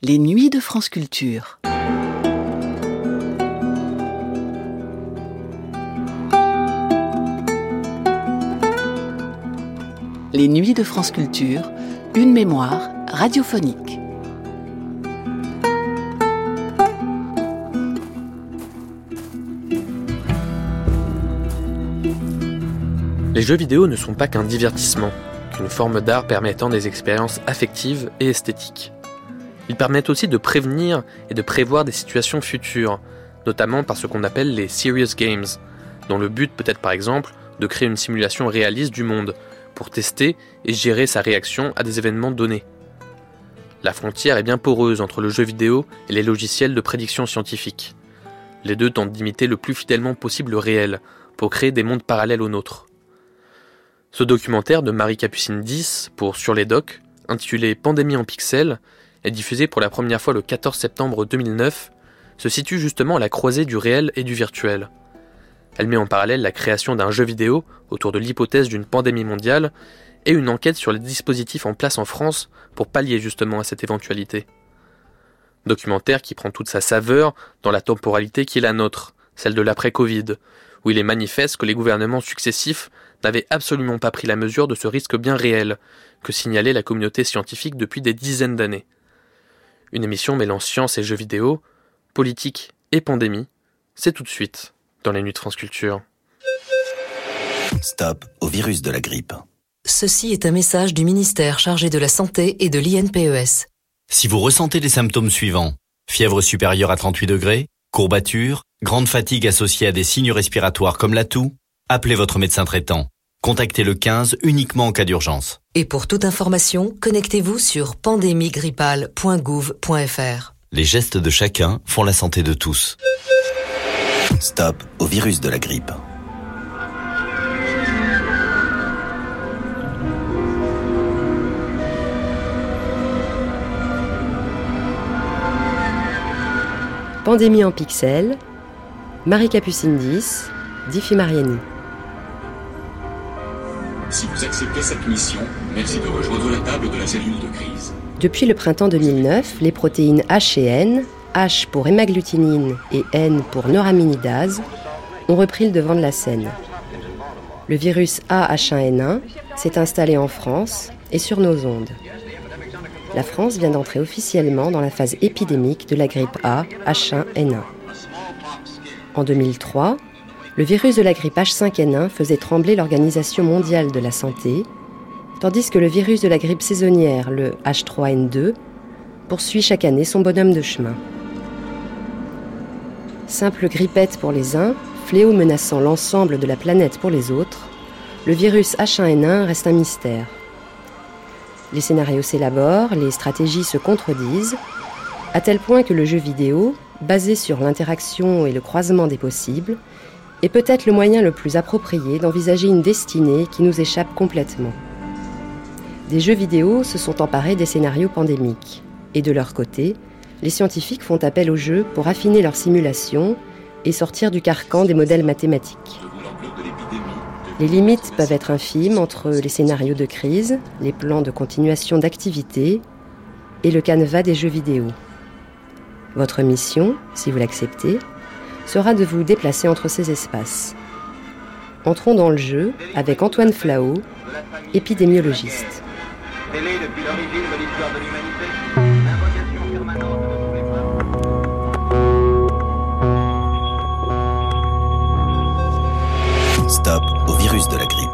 Les nuits de France Culture. Les nuits de France Culture, une mémoire radiophonique. Les jeux vidéo ne sont pas qu'un divertissement, qu'une forme d'art permettant des expériences affectives et esthétiques. Ils permettent aussi de prévenir et de prévoir des situations futures, notamment par ce qu'on appelle les serious games, dont le but peut être par exemple de créer une simulation réaliste du monde, pour tester et gérer sa réaction à des événements donnés. La frontière est bien poreuse entre le jeu vidéo et les logiciels de prédiction scientifique. Les deux tentent d'imiter le plus fidèlement possible le réel, pour créer des mondes parallèles aux nôtres. Ce documentaire de Marie Capucine 10 pour Sur les Docs, intitulé Pandémie en pixels, est diffusé pour la première fois le 14 septembre 2009, se situe justement à la croisée du réel et du virtuel. Elle met en parallèle la création d'un jeu vidéo autour de l'hypothèse d'une pandémie mondiale et une enquête sur les dispositifs en place en France pour pallier justement à cette éventualité. Documentaire qui prend toute sa saveur dans la temporalité qui est la nôtre, celle de l'après-Covid, où il est manifeste que les gouvernements successifs n'avaient absolument pas pris la mesure de ce risque bien réel que signalait la communauté scientifique depuis des dizaines d'années. Une émission mêlant science et jeux vidéo, politique et pandémie, c'est tout de suite dans les nuits de France Culture. Stop au virus de la grippe. Ceci est un message du ministère chargé de la Santé et de l'INPES. Si vous ressentez les symptômes suivants, fièvre supérieure à 38 degrés, courbature, grande fatigue associée à des signes respiratoires comme la toux, appelez votre médecin traitant. Contactez le 15 uniquement en cas d'urgence. Et pour toute information, connectez-vous sur pandémiegrippal.gouv.fr. Les gestes de chacun font la santé de tous. Stop au virus de la grippe. Pandémie en pixels, Marie Capucine 10, Diffie Mariani. Si vous acceptez cette mission, merci de rejoindre la table de la cellule de crise. Depuis le printemps 2009, les protéines H et N, H pour hémagglutinine et N pour neuraminidase, ont repris le devant de la scène. Le virus AH1N1 s'est installé en France et sur nos ondes. La France vient d'entrer officiellement dans la phase épidémique de la grippe A H1N1. En 2003, le virus de la grippe H5N1 faisait trembler l'Organisation mondiale de la santé, tandis que le virus de la grippe saisonnière, le H3N2, poursuit chaque année son bonhomme de chemin. Simple grippette pour les uns, fléau menaçant l'ensemble de la planète pour les autres, le virus H1N1 reste un mystère. Les scénarios s'élaborent, les stratégies se contredisent, à tel point que le jeu vidéo, basé sur l'interaction et le croisement des possibles, est peut-être le moyen le plus approprié d'envisager une destinée qui nous échappe complètement. Des jeux vidéo se sont emparés des scénarios pandémiques, et de leur côté, les scientifiques font appel aux jeux pour affiner leurs simulations et sortir du carcan des modèles mathématiques. Les limites peuvent être infimes entre les scénarios de crise, les plans de continuation d'activité et le canevas des jeux vidéo. Votre mission, si vous l'acceptez, sera de vous déplacer entre ces espaces. Entrons dans le jeu avec Antoine Flao, épidémiologiste. Stop au virus de la grippe.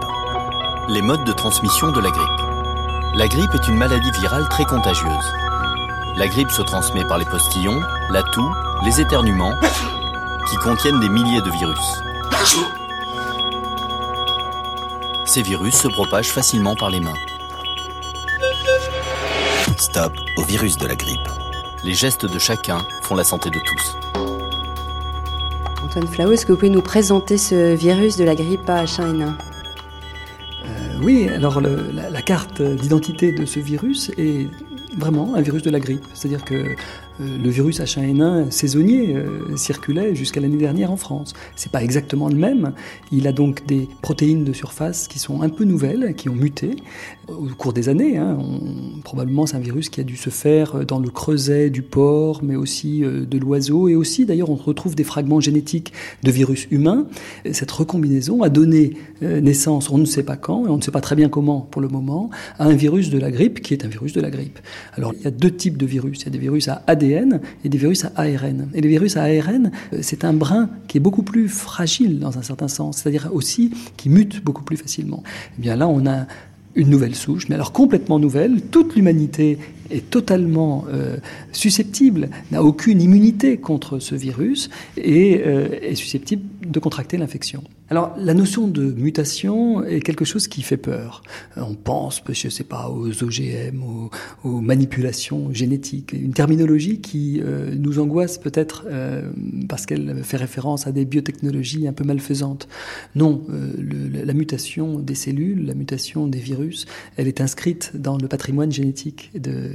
Les modes de transmission de la grippe. La grippe est une maladie virale très contagieuse. La grippe se transmet par les postillons, la toux, les éternuements, qui contiennent des milliers de virus. Ces virus se propagent facilement par les mains. Stop au virus de la grippe. Les gestes de chacun font la santé de tous. Antoine Flao, est-ce que vous pouvez nous présenter ce virus de la grippe H1N1 euh, Oui, alors le, la, la, carte d'identité de ce virus est vraiment un virus de la grippe. C'est-à-dire que euh, le virus H1N1 saisonnier euh, circulait jusqu'à l'année dernière en France. C'est pas exactement le même. Il a donc des protéines de surface qui sont un peu nouvelles, qui ont muté au cours des années. Hein. probablement, c'est un virus qui a dû se faire dans le creuset du porc, mais aussi euh, de l'oiseau, et aussi, d'ailleurs, on retrouve des fragments génétiques de virus humains. Cette recombinaison a donné naissance, on ne sait pas quand, et on ne sait pas très bien comment pour le moment, à un virus de la grippe qui est un virus de la grippe. Alors, il y a deux types de virus. Il y a des virus à ADN et des virus à ARN. Et les virus à ARN, euh, c'est un brin qui est beaucoup plus fragile dans un certain sens, c'est-à-dire aussi qui mute beaucoup plus facilement. Et eh bien là, on a une nouvelle souche, mais alors complètement nouvelle. Toute l'humanité est totalement euh, susceptible, n'a aucune immunité contre ce virus et euh, est susceptible de contracter l'infection. Alors la notion de mutation est quelque chose qui fait peur. Euh, on pense, je ne sais pas, aux OGM, aux, manipulations génétiques, une terminologie qui nous angoisse peut-être parce qu'elle fait référence à des biotechnologies un peu malfaisantes. Non, la mutation des cellules, la mutation des virus, elle est inscrite dans le patrimoine génétique de,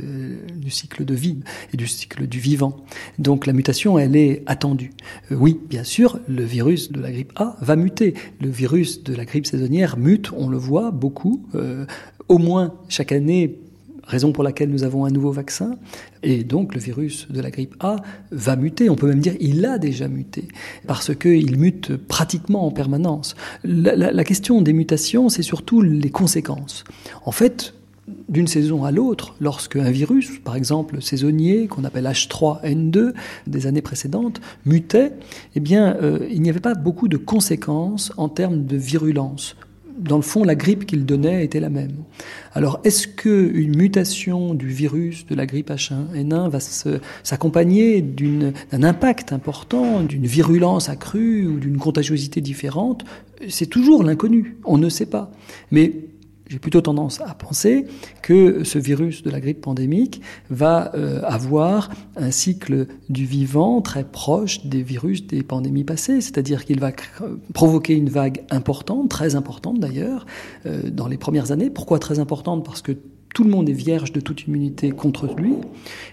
du cycle de vie et du cycle du vivant. Donc la mutation, elle est attendue. Euh, oui, bien sûr, le virus de la grippe A va muter. Le virus de la grippe saisonnière mute, on le voit beaucoup, euh, au moins chaque année raison pour laquelle nous avons un nouveau vaccin. Et donc le virus de la grippe A va muter, on peut même dire il a déjà muté, parce qu'il mute pratiquement en permanence. La, la question des mutations, c'est surtout les conséquences. En fait, d'une saison à l'autre, lorsque un virus, par exemple saisonnier, qu'on appelle H3N2 des années précédentes, mutait, eh bien, euh, il n'y avait pas beaucoup de conséquences en termes de virulence. Dans le fond, la grippe qu'il donnait était la même. Alors, est-ce qu'une mutation du virus de la grippe H1N1 va s'accompagner d'un impact important, d'une virulence accrue ou d'une contagiosité différente? C'est toujours l'inconnu. On ne sait pas. Mais j'ai plutôt tendance à penser que ce virus de la grippe pandémique va euh, avoir un cycle du vivant très proche des virus des pandémies passées, c'est-à-dire qu'il va provoquer une vague importante, très importante d'ailleurs, euh, dans les premières années. Pourquoi très importante? Parce que tout le monde est vierge de toute immunité contre lui.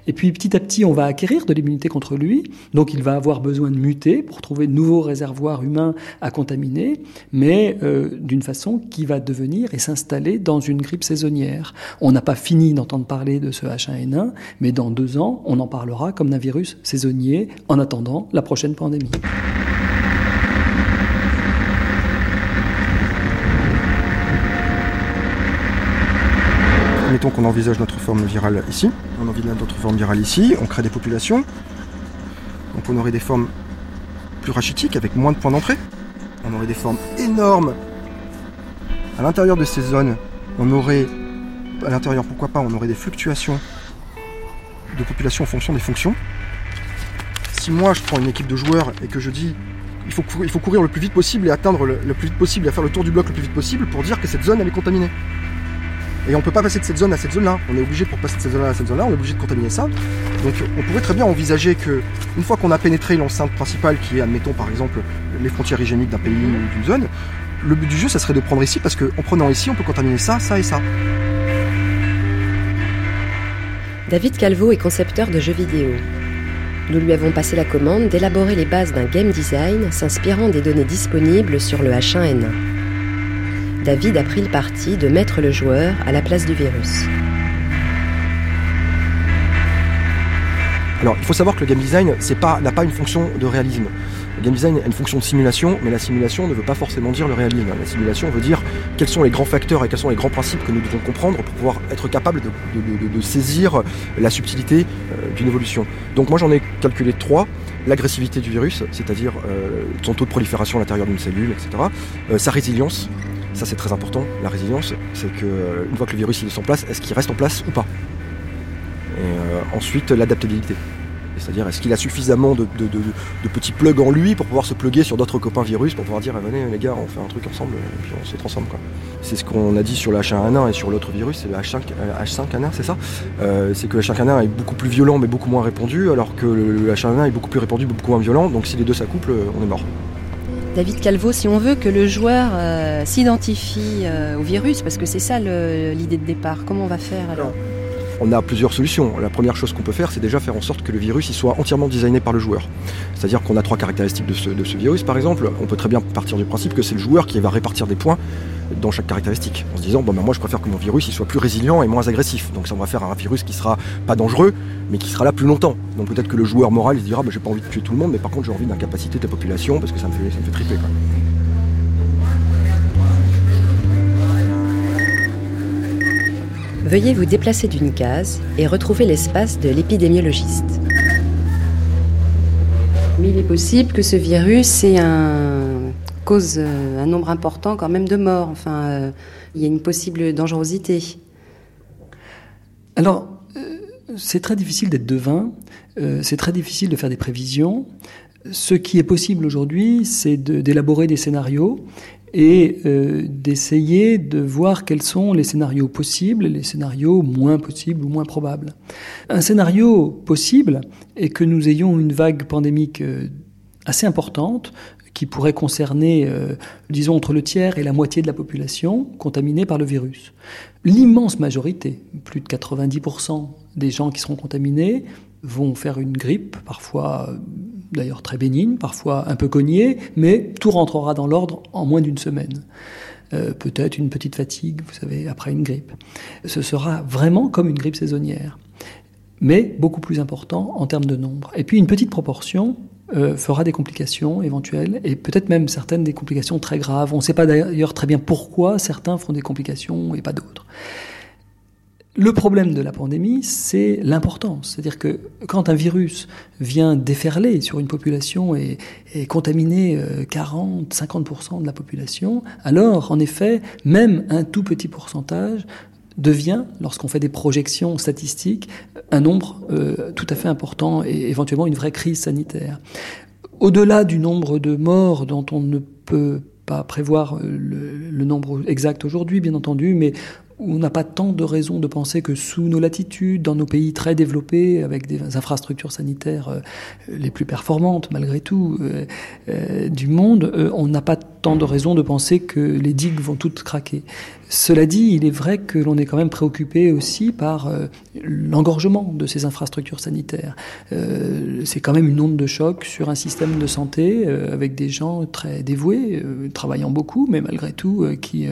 Et puis petit à petit, on va acquérir de l'immunité contre lui. Donc il va avoir besoin de muter pour trouver de nouveaux réservoirs humains à contaminer, mais euh, d'une façon qui va devenir et s'installer dans une grippe saisonnière. On n'a pas fini d'entendre parler de ce H1N1, mais dans deux ans, on en parlera comme d'un virus saisonnier en attendant la prochaine pandémie. Mettons qu'on envisage notre forme virale ici, on envisage notre forme virale ici, on crée des populations, donc on aurait des formes plus rachitiques avec moins de points d'entrée, on aurait des formes énormes. À l'intérieur de ces zones, on aurait, à l'intérieur pourquoi pas, on aurait des fluctuations de population en fonction des fonctions. Si moi je prends une équipe de joueurs et que je dis il faut, courir le plus vite possible et atteindre le, plus vite possible et faire le tour du bloc le plus vite possible pour dire que cette zone est contaminée. Et on peut pas passer de cette zone à cette zone-là. On est obligé pour passer de cette zone-là à cette zone-là, on est obligé de contaminer ça. Donc on pourrait très bien envisager que une fois qu'on a pénétré l'enceinte principale, qui est admettons par exemple les frontières hygiéniques d'un pays ou d'une zone, le but du jeu ça serait de prendre ici parce qu'en prenant ici on peut contaminer ça, ça et ça. David Calvo est concepteur de jeux vidéo. Nous lui avons passé la commande d'élaborer les bases d'un game design s'inspirant des données disponibles sur le H1N1. David a pris le parti de mettre le joueur à la place du virus. Alors, il faut savoir que le game design n'a pas une fonction de réalisme. Le game design a une fonction de simulation, mais la simulation ne veut pas forcément dire le réalisme. La simulation veut dire quels sont les grands facteurs et quels sont les grands principes que nous devons comprendre pour pouvoir être capable de, saisir la subtilité euh, d'une évolution. Donc moi j'en ai calculé trois. L'agressivité du virus, c'est-à-dire euh, son taux de prolifération à l'intérieur d'une cellule, etc. Euh, sa résilience, ça c'est très important, la résilience, c'est que euh, une fois que le virus est en place, est-ce qu'il reste en place ou pas? Et euh, ensuite l'adaptabilité. C'est-à-dire, est-ce qu'il a suffisamment de, petits plugs en lui pour pouvoir se pluguer sur d'autres copains virus, pour pouvoir dire, ah, venez les gars, on fait un truc ensemble, et puis on se transforme. Quoi. C'est ce qu'on a dit sur le H1N1 et sur l'autre virus, c'est le H5, H5N1, euh, c'est ça? C'est que le H5N1 est beaucoup plus violent, mais beaucoup moins répandu, alors que le H1N1 est beaucoup plus répandu, beaucoup moins violent, donc si les deux s'accouplent, on est mort. David Calvo, si on veut que le joueur euh, s'identifie euh, au virus, parce que c'est ça l'idée de départ, comment on va faire alors On a plusieurs solutions. La première chose qu'on peut faire, c'est déjà faire en sorte que le virus soit entièrement designé par le joueur. C'est-à-dire qu'on a trois caractéristiques de ce, virus, par exemple. On peut très bien partir du principe que c'est le joueur qui va répartir des points dans chaque caractéristique, en se disant bon ben moi je préfère que mon virus soit plus résilient et moins agressif. Donc ça on va faire un virus qui sera pas dangereux, mais qui sera là plus longtemps. Donc peut-être que le joueur moral il se dira ben, j'ai pas envie de tuer tout le monde, mais par contre j'ai envie d'incapaciter ta population parce que ça me fait, triper. Veuillez vous déplacer d'une case et retrouver l'espace de l'épidémiologiste. Mais il est possible que ce virus ait un cause euh, un nombre important quand même de morts. Enfin, euh, il y a une possible dangerosité. Alors, euh, c'est très difficile d'être devin, c'est très difficile de faire des prévisions. Ce qui est possible aujourd'hui, c'est d'élaborer des scénarios et d'essayer de voir quels sont les scénarios possibles les scénarios moins possibles ou moins probables. Un scénario possible est que nous ayons une vague pandémique assez importante qui pourrait concerner, euh, disons, entre le tiers et la moitié de la population contaminée par le virus. L'immense majorité, plus de 90% des gens qui seront contaminés, vont faire une grippe, parfois d'ailleurs très bénigne, parfois un peu cognée, mais tout rentrera dans l'ordre en moins d'une semaine. Euh, peut-être une petite fatigue, vous savez, après une grippe. Ce sera vraiment comme une grippe saisonnière, mais beaucoup plus important en termes de nombre. Et puis une petite proportion euh, fera des complications éventuelles et peut-être même certaines des complications très graves. On ne sait pas d'ailleurs très bien pourquoi certains font des complications et pas d'autres. Le problème de la pandémie, c'est l'importance. C'est-à-dire que quand un virus vient déferler sur une population et, contaminer 40, euh, 50% de la population, alors en effet, même un tout petit pourcentage devient, lorsqu'on fait des projections statistiques, un nombre euh, tout à fait important et éventuellement une vraie crise sanitaire. Au-delà du nombre de morts dont on ne peut pas prévoir le, le nombre exact aujourd'hui, bien entendu, mais on n'a pas tant de raisons de penser que sous nos latitudes, dans nos pays très développés, avec des infrastructures sanitaires euh, les plus performantes malgré tout euh, euh, du monde, on n'a pas tant de raisons de penser que les digues vont toutes craquer. Cela dit, il est vrai que l'on est quand même préoccupé aussi par l'engorgement de ces infrastructures sanitaires. C'est quand même une onde de choc sur un système de santé avec des gens très dévoués, travaillant beaucoup, mais malgré tout qui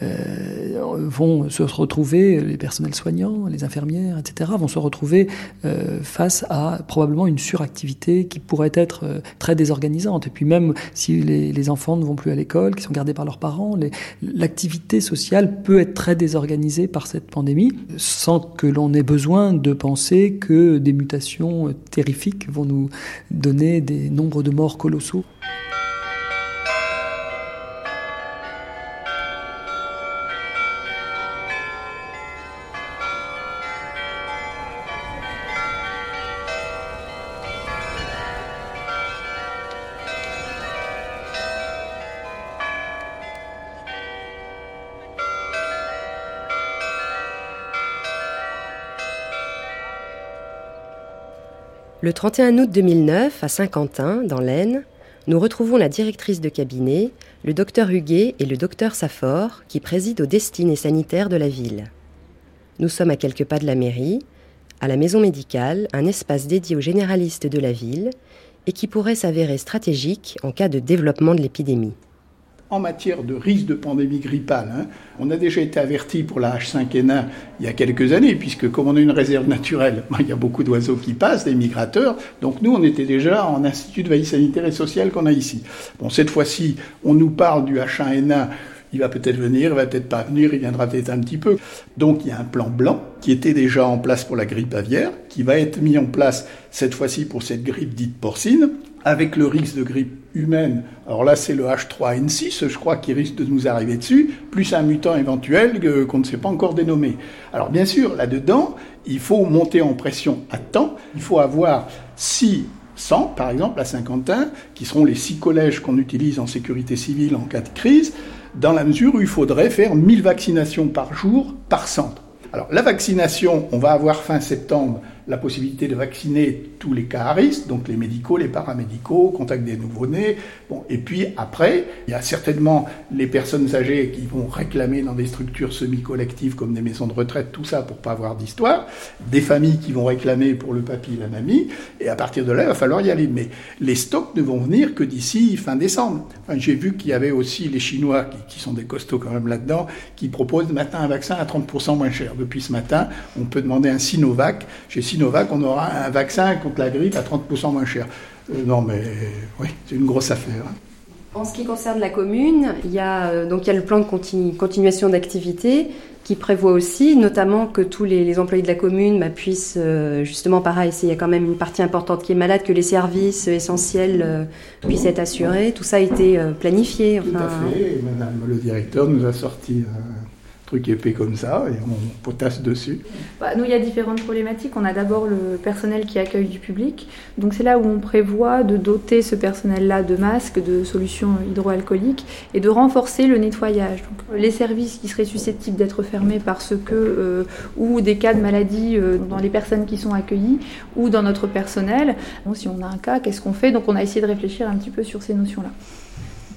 vont se retrouver, les personnels soignants, les infirmières, etc., vont se retrouver euh, face à probablement une suractivité qui pourrait être euh, très désorganisante. Et puis même si les, les, enfants ne vont plus à l'école, qui sont gardés par leurs parents, l'activité sociale peut être très désorganisée par cette pandémie, sans que l'on ait besoin de penser que des mutations terrifiques vont nous donner des nombres de morts colossaux. Le 31 août 2009, à Saint-Quentin, dans l'Aisne, nous retrouvons la directrice de cabinet, le docteur Huguet et le docteur Safor, qui président aux destinées sanitaires de la ville. Nous sommes à quelques pas de la mairie, à la maison médicale, un espace dédié aux généralistes de la ville et qui pourrait s'avérer stratégique en cas de développement de l'épidémie en matière de risque de pandémie grippale. Hein, on a déjà été averti pour la H5N1 il y a quelques années, puisque comme on a une réserve naturelle, il y a beaucoup d'oiseaux qui passent, des migrateurs. Donc nous, on était déjà en institut de veille sanitaire et sociale qu'on a ici. Bon, cette fois-ci, on nous parle du H1N1. Il va peut-être venir, il va peut-être pas venir, il viendra peut-être un petit peu. Donc il y a un plan blanc qui était déjà en place pour la grippe aviaire, qui va être mis en place cette fois-ci pour cette grippe dite porcine, avec le risque de grippe humaine. Alors là, c'est le H3N6, je crois, qui risque de nous arriver dessus, plus un mutant éventuel qu'on ne sait pas encore dénommer. Alors bien sûr, là-dedans, il faut monter en pression à temps. Il faut avoir 600, par exemple, à Saint-Quentin, qui seront les six collèges qu'on utilise en sécurité civile en cas de crise, dans la mesure où il faudrait faire 1000 vaccinations par jour par centre. Alors la vaccination, on va avoir fin septembre la possibilité de vacciner tous les cas donc les médicaux, les paramédicaux, contact des nouveau-nés. Bon, et puis après, il y a certainement les personnes âgées qui vont réclamer dans des structures semi-collectives comme des maisons de retraite, tout ça pour pas avoir d'histoire, des familles qui vont réclamer pour le papy et la mamie, et à partir de là, il va falloir y aller. Mais les stocks ne vont venir que d'ici fin décembre. Enfin, J'ai vu qu'il y avait aussi les Chinois, qui, sont des costauds quand même là-dedans, qui proposent maintenant un vaccin à 30% moins cher. Depuis ce matin, on peut demander un Sinovac. Sinovac, on aura un vaccin contre la grippe à 30% moins cher. Euh, non, mais oui, c'est une grosse affaire. hein. En ce qui concerne la commune, il y a, euh, donc il y a le plan de continu- continuation d'activité qui prévoit aussi, notamment que tous les, les employés de la commune bah, puissent, euh, justement, pareil, s'il y a quand même une partie importante qui est malade, que les services essentiels euh, puissent être assurés. Tout ça a été euh, planifié. Tout à fait. Et Madame le directeur nous a sorti un truc épais comme ça et on potasse dessus. Bah, nous, il y a différentes problématiques. On a d'abord le personnel qui accueille du public. Donc c'est là où on prévoit de doter ce personnel-là de masques, de solutions hydroalcooliques et de renforcer le nettoyage. Donc, les services qui seraient susceptibles d'être fermés parce que, euh, ou des cas de maladie euh, dans les personnes qui sont accueillies ou dans notre personnel. Bon, si on a un cas, qu'est-ce qu'on fait? Donc on a essayé de réfléchir un petit peu sur ces notions-là.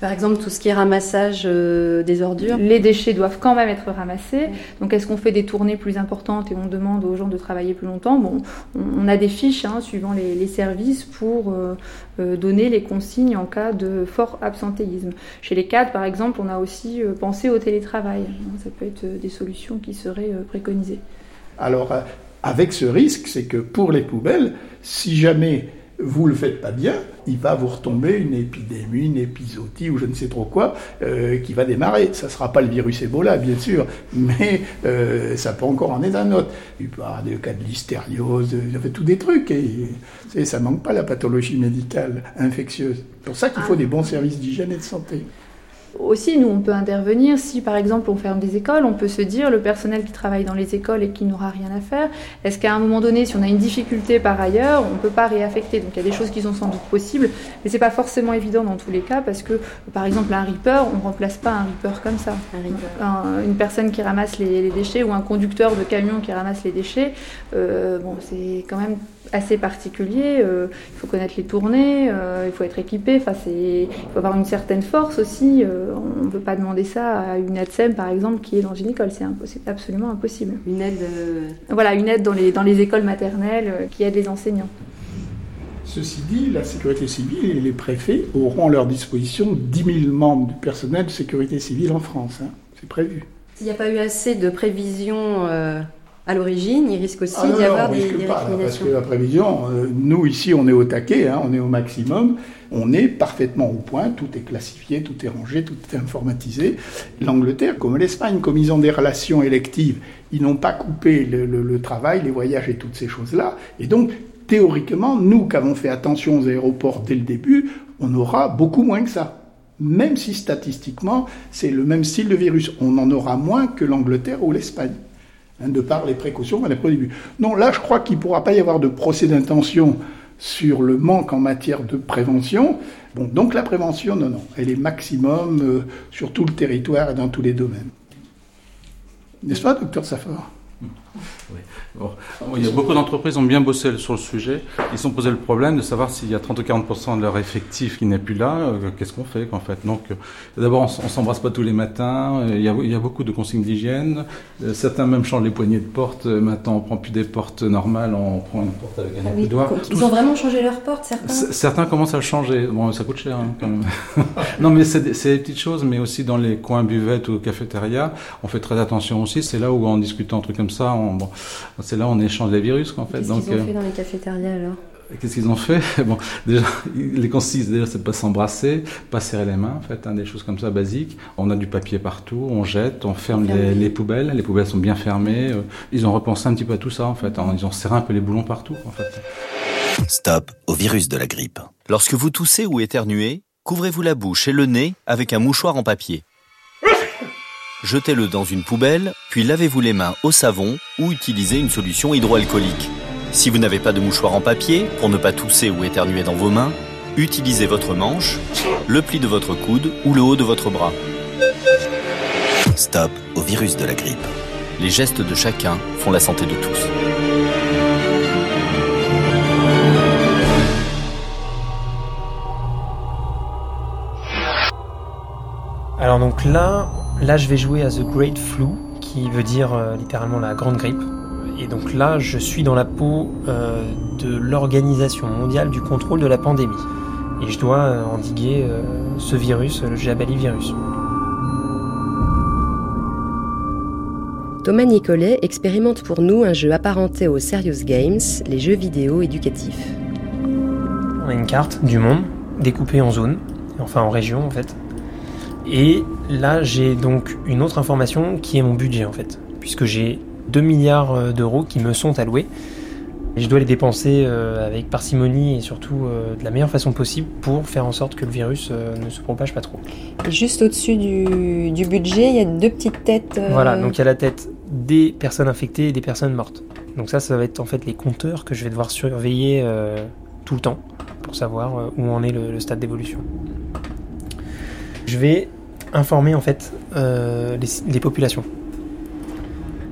Par exemple, tout ce qui est ramassage euh, des ordures. Les déchets doivent quand même être ramassés. Donc, est-ce qu'on fait des tournées plus importantes et on demande aux gens de travailler plus longtemps? Bon, on, a des fiches hein, suivant les, les services pour euh, euh, donner les consignes en cas de fort absentéisme. Chez les cadres, par exemple, on a aussi euh, pensé au télétravail. Ça peut être des solutions qui seraient euh, préconisées. Alors, euh, avec ce risque, c'est que pour les poubelles, si jamais vous le faites pas bien, il va vous retomber une épidémie, une épisodie ou je ne sais trop quoi euh, qui va démarrer. Ça sera pas le virus Ebola, bien sûr, mais euh, ça peut encore en être un autre. Il peut y avoir des cas de listériose, il y avait tous des trucs. Et, et ça manque pas la pathologie médicale infectieuse. C'est pour ça qu'il faut des bons services d'hygiène et de santé. Aussi, nous, on peut intervenir. Si, par exemple, on ferme des écoles, on peut se dire, le personnel qui travaille dans les écoles et qui n'aura rien à faire, est-ce qu'à un moment donné, si on a une difficulté par ailleurs, on ne peut pas réaffecter? Donc, il y a des choses qui sont sans doute possibles, mais c'est pas forcément évident dans tous les cas, parce que, par exemple, un reaper, on ne remplace pas un reaper comme ça. Un- une personne qui ramasse les, les déchets ou un conducteur de camion qui ramasse les déchets, euh, bon, c'est quand même assez particulier. euh, il faut connaître les tournées, euh, il faut être équipé. Enfin, c'est, il faut avoir une certaine force aussi. euh, on ne peut pas demander ça à une ADSEM, par exemple, qui est dans une école. C'est, impo- c'est absolument impossible. Une aide. euh, Voilà, une aide dans les, dans les écoles maternelles euh, qui aide les enseignants. Ceci dit, la sécurité civile et les préfets auront à leur disposition 10 000 membres du personnel de sécurité civile en France. hein. C'est prévu. S'il n'y a pas eu assez de prévisions euh, à l'origine, il risque aussi Ah d'y avoir on des, risque des pas, parce que la prévision, euh, nous ici, on est au taquet, hein, on est au maximum, on est parfaitement au point, tout est classifié, tout est rangé, tout est informatisé. L'Angleterre, comme l'Espagne, comme ils ont des relations électives, ils n'ont pas coupé le, le- le travail, les voyages et toutes ces choses-là. Et donc, théoriquement, nous qui avons fait attention aux aéroports dès le début, on aura beaucoup moins que ça. Même si statistiquement, c'est le même style de virus. On en aura moins que l'Angleterre ou l'Espagne hein, de par les précautions qu'on a prises au début. Non, là, je crois qu'il ne pourra pas y avoir de procès d'intention sur le manque en matière de prévention. Bon, donc la prévention, non, non, elle est maximum euh, sur tout le territoire et dans tous les domaines. N'est-ce pas, docteur Safar Bon. Bon, Il y a beaucoup d'entreprises ont bien bossé sur le sujet. Ils se sont posé le problème de savoir s'il y a 30 ou 40% de leur effectif qui n'est plus là, euh, qu'est-ce qu'on fait en fait Donc, euh, d'abord, on, on s'embrasse pas tous les matins. euh, Il y a, il y a beaucoup de consignes d'hygiène. Certains même changent les poignées de porte. Maintenant, on prend plus des portes normales, on prend une porte avec un Ah oui, accoudoir. ils ont vraiment changé leurs portes, certains. Commencent à le changer. Bon, ça coûte cher hein, quand même. non, mais c'est des, petites choses, mais aussi dans les coins buvettes ou cafétéria, on fait très attention aussi. C'est là où, en discutant un truc comme ça, on, bon, c'est là où on échange les virus, en fait. Qu'est-ce qu'ils ont euh, fait dans les cafétérias alors? Qu'est-ce qu'ils ont fait? Bon, déjà, les consignes, déjà, c'est de pas s'embrasser, pas serrer les mains, en fait, hein, des choses comme ça basiques. On a du papier partout, on jette, on ferme ferme les, les- les poubelles. Les poubelles sont bien fermées. euh, Ils ont repensé un petit peu à tout ça, en fait. hein, Ils ont serré un peu les boulons partout, en fait. Stop au virus de la grippe. Lorsque vous toussez ou éternuez, couvrez-vous la bouche et le nez avec un mouchoir en papier jetez-le dans une poubelle, puis lavez-vous les mains au savon ou utilisez une solution hydroalcoolique. Si vous n'avez pas de mouchoir en papier, pour ne pas tousser ou éternuer dans vos mains, utilisez votre manche, le pli de votre coude ou le haut de votre bras. Stop au virus de la grippe. Les gestes de chacun font la santé de tous. Alors donc là, là je vais jouer à The Great Flu, qui veut dire euh, littéralement la grande grippe. Et donc là, je suis dans la peau euh, de l'Organisation mondiale du contrôle de la pandémie. Et je dois euh, endiguer ce virus, le Jabali virus. Thomas Nicolet expérimente pour nous un jeu apparenté aux Serious Games, les jeux vidéo éducatifs. On a une carte du monde découpée en zones, enfin en régions en fait. Et là, j'ai donc une autre information qui est mon budget en fait, puisque j'ai 2 milliards euh, d'euros qui me sont alloués. Et je dois les dépenser euh, avec parcimonie et surtout euh, de la meilleure façon possible pour faire en sorte que le virus ne se propage pas trop. Et juste au-dessus du, du, budget, il y a deux petites têtes. Voilà, donc il y a la tête des personnes infectées et des personnes mortes. Donc ça, ça va être en fait les compteurs que je vais devoir surveiller tout le temps pour savoir où en est le stade d'évolution. Je vais informer en fait euh, les, populations.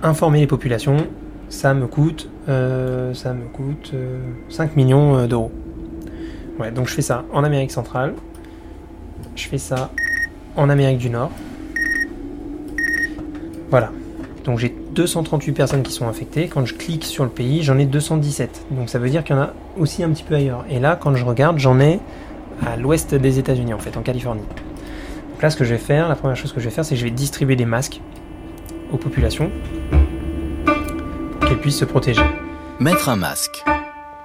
Informer les populations, ça me coûte, euh, ça me coûte 5 euh, millions d'euros. Ouais, donc je fais ça en Amérique centrale, je fais ça en Amérique du Nord. Voilà. Donc j'ai 238 personnes qui sont infectées. Quand je clique sur le pays, j'en ai 217. Donc ça veut dire qu'il y en a aussi un petit peu ailleurs. Et là, quand je regarde, j'en ai à l'ouest des États-Unis, en fait, en Californie là, la première chose que je vais faire, c'est que je vais distribuer des masques aux populations pour qu'elles puissent se protéger. Mettre un masque.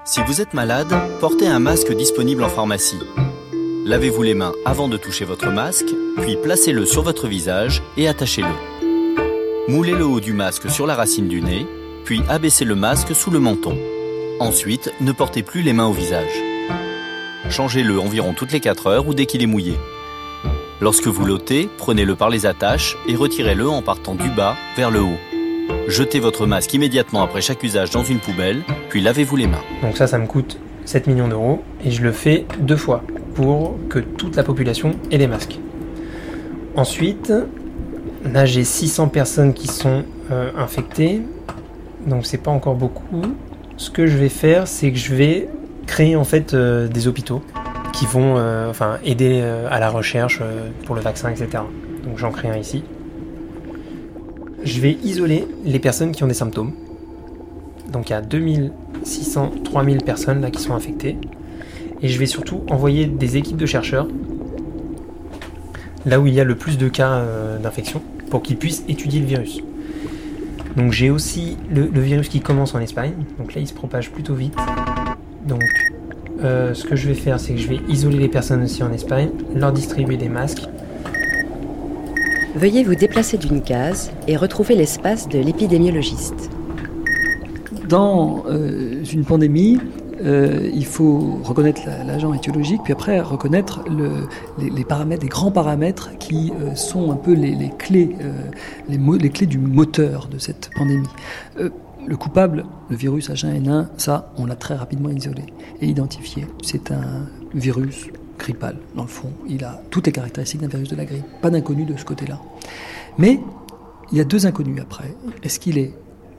Si vous êtes malade, portez un masque disponible en pharmacie. Lavez-vous les mains avant de toucher votre masque, puis placez-le sur votre visage et attachez-le. Moulez le haut du masque sur la racine du nez, puis abaissez le masque sous le menton. Ensuite, ne portez plus les mains au visage. Changez-le environ toutes les 4 heures ou dès qu'il est mouillé. Lorsque vous l'ôtez, prenez-le par les attaches et retirez-le en partant du bas vers le haut. Jetez votre masque immédiatement après chaque usage dans une poubelle, puis lavez-vous les mains. Donc ça, ça me coûte 7 millions d'euros et je le fais deux fois pour que toute la population ait des masques. Ensuite, là j'ai 600 personnes qui sont euh, infectées, donc c'est pas encore beaucoup. Ce que je vais faire, c'est que je vais créer en fait euh, des hôpitaux qui vont euh, enfin, aider euh, à la recherche euh, pour le vaccin, etc. Donc j'en crée un ici. Je vais isoler les personnes qui ont des symptômes. Donc il y a 2600, 3000 personnes là qui sont infectées. Et je vais surtout envoyer des équipes de chercheurs là où il y a le plus de cas d'infection pour qu'ils puissent étudier le virus. Donc j'ai aussi le, le, virus qui commence en Espagne. Donc là il se propage plutôt vite. Donc euh, ce que je vais faire, c'est que je vais isoler les personnes aussi en Espagne, leur distribuer des masques. Veuillez vous déplacer d'une case et retrouver l'espace de l'épidémiologiste. Dans euh, une pandémie, euh, il faut reconnaître l'agent étiologique, puis après reconnaître les, paramètres, les grands paramètres qui sont un peu les, clés, les, clés du moteur de cette pandémie. Le coupable, le virus H1N1, ça, on l'a très rapidement isolé et identifié. C'est un virus grippal, dans le fond. Il a toutes les caractéristiques d'un virus de la grippe. Pas d'inconnu de ce côté-là. Mais il y a deux inconnus après. Est-ce qu'il est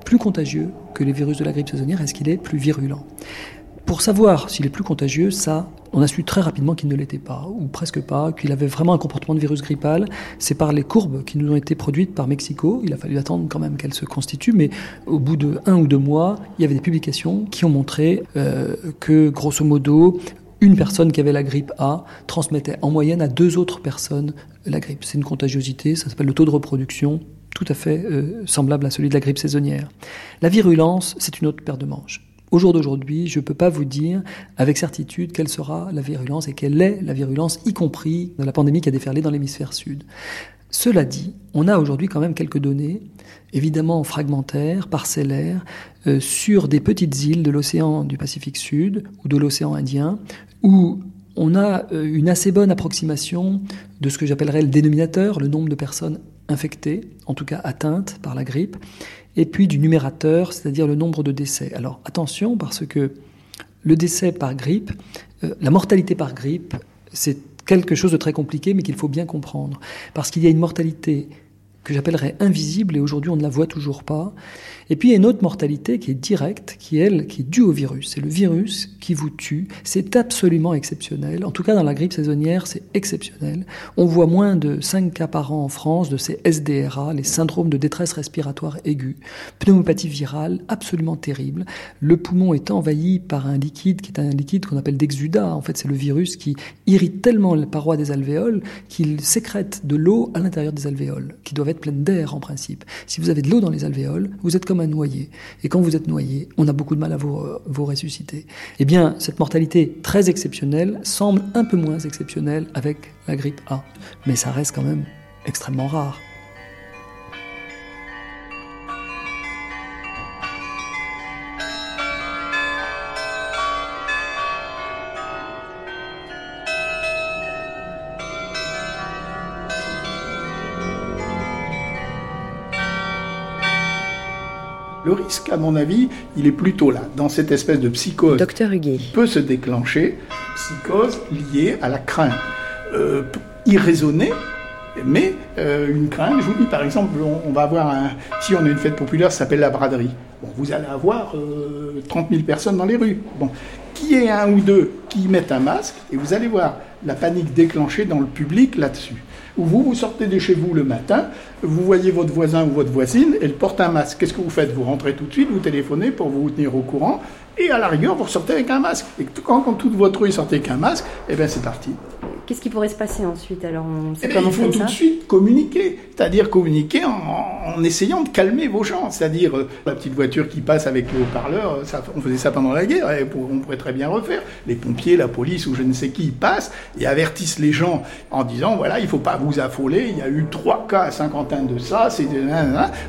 plus contagieux que les virus de la grippe saisonnière? Est-ce qu'il est plus virulent? Pour savoir s'il est plus contagieux, ça, on a su très rapidement qu'il ne l'était pas, ou presque pas, qu'il avait vraiment un comportement de virus grippal. C'est par les courbes qui nous ont été produites par Mexico. Il a fallu attendre quand même qu'elles se constituent, mais au bout de un ou deux mois, il y avait des publications qui ont montré euh, que, grosso modo, une personne qui avait la grippe A transmettait en moyenne à deux autres personnes la grippe. C'est une contagiosité, ça s'appelle le taux de reproduction tout à fait euh, semblable à celui de la grippe saisonnière. La virulence, c'est une autre paire de manches. Au jour d'aujourd'hui, je ne peux pas vous dire avec certitude quelle sera la virulence et quelle est la virulence, y compris de la pandémie qui a déferlé dans l'hémisphère sud. Cela dit, on a aujourd'hui quand même quelques données, évidemment fragmentaires, parcellaires, euh, sur des petites îles de l'océan du Pacifique Sud ou de l'océan Indien, où on a euh, une assez bonne approximation de ce que j'appellerais le dénominateur, le nombre de personnes infectées, en tout cas atteintes par la grippe, et puis du numérateur, c'est-à-dire le nombre de décès. Alors attention, parce que le décès par grippe, euh, la mortalité par grippe, c'est quelque chose de très compliqué, mais qu'il faut bien comprendre. Parce qu'il y a une mortalité que j'appellerais invisible et aujourd'hui on ne la voit toujours pas. Et puis il y a une autre mortalité qui est directe, qui elle, qui est due au virus. C'est le virus qui vous tue. C'est absolument exceptionnel. En tout cas, dans la grippe saisonnière, c'est exceptionnel. On voit moins de 5 cas par an en France de ces SDRA, les syndromes de détresse respiratoire aiguë. Pneumopathie virale, absolument terrible. Le poumon est envahi par un liquide qui est un liquide qu'on appelle d'exudat. En fait, c'est le virus qui irrite tellement les parois des alvéoles qu'il sécrète de l'eau à l'intérieur des alvéoles, qui doivent être pleines d'air en principe. Si vous avez de l'eau dans les alvéoles, vous êtes comme à noyer. Et quand vous êtes noyé, on a beaucoup de mal à vous, euh, vous ressusciter. Eh bien, cette mortalité très exceptionnelle semble un peu moins exceptionnelle avec la grippe A. Mais ça reste quand même extrêmement rare. Le risque, à mon avis, il est plutôt là, dans cette espèce de psychose. Docteur Huguet. peut se déclencher, psychose liée à la crainte. Euh, irraisonnée, mais euh, une crainte. Je vous dis, par exemple, on, va avoir un. Si on a une fête populaire, ça s'appelle la braderie. Bon, vous allez avoir 30 euh, 000 personnes dans les rues. Bon, qui est un ou deux qui mettent un masque, et vous allez voir la panique déclenchée dans le public là-dessus où vous, vous sortez de chez vous le matin, vous voyez votre voisin ou votre voisine, elle porte un masque. Qu'est-ce que vous faites? Vous rentrez tout de suite, vous téléphonez pour vous tenir au courant, et à la rigueur, vous ressortez avec un masque. Et quand, quand toute votre rue sortait avec un masque, eh bien c'est parti. Qu'est-ce qui pourrait se passer ensuite alors eh Il faut tout de suite communiquer, c'est-à-dire communiquer en, essayant de calmer vos gens, c'est-à-dire euh, la petite voiture qui passe avec le haut-parleur, on faisait ça pendant la guerre, et on pourrait très bien refaire. Les pompiers, la police ou je ne sais qui passent et avertissent les gens en disant voilà, il ne faut pas vous affoler, il y a eu trois cas à Saint-Quentin de ça, c'est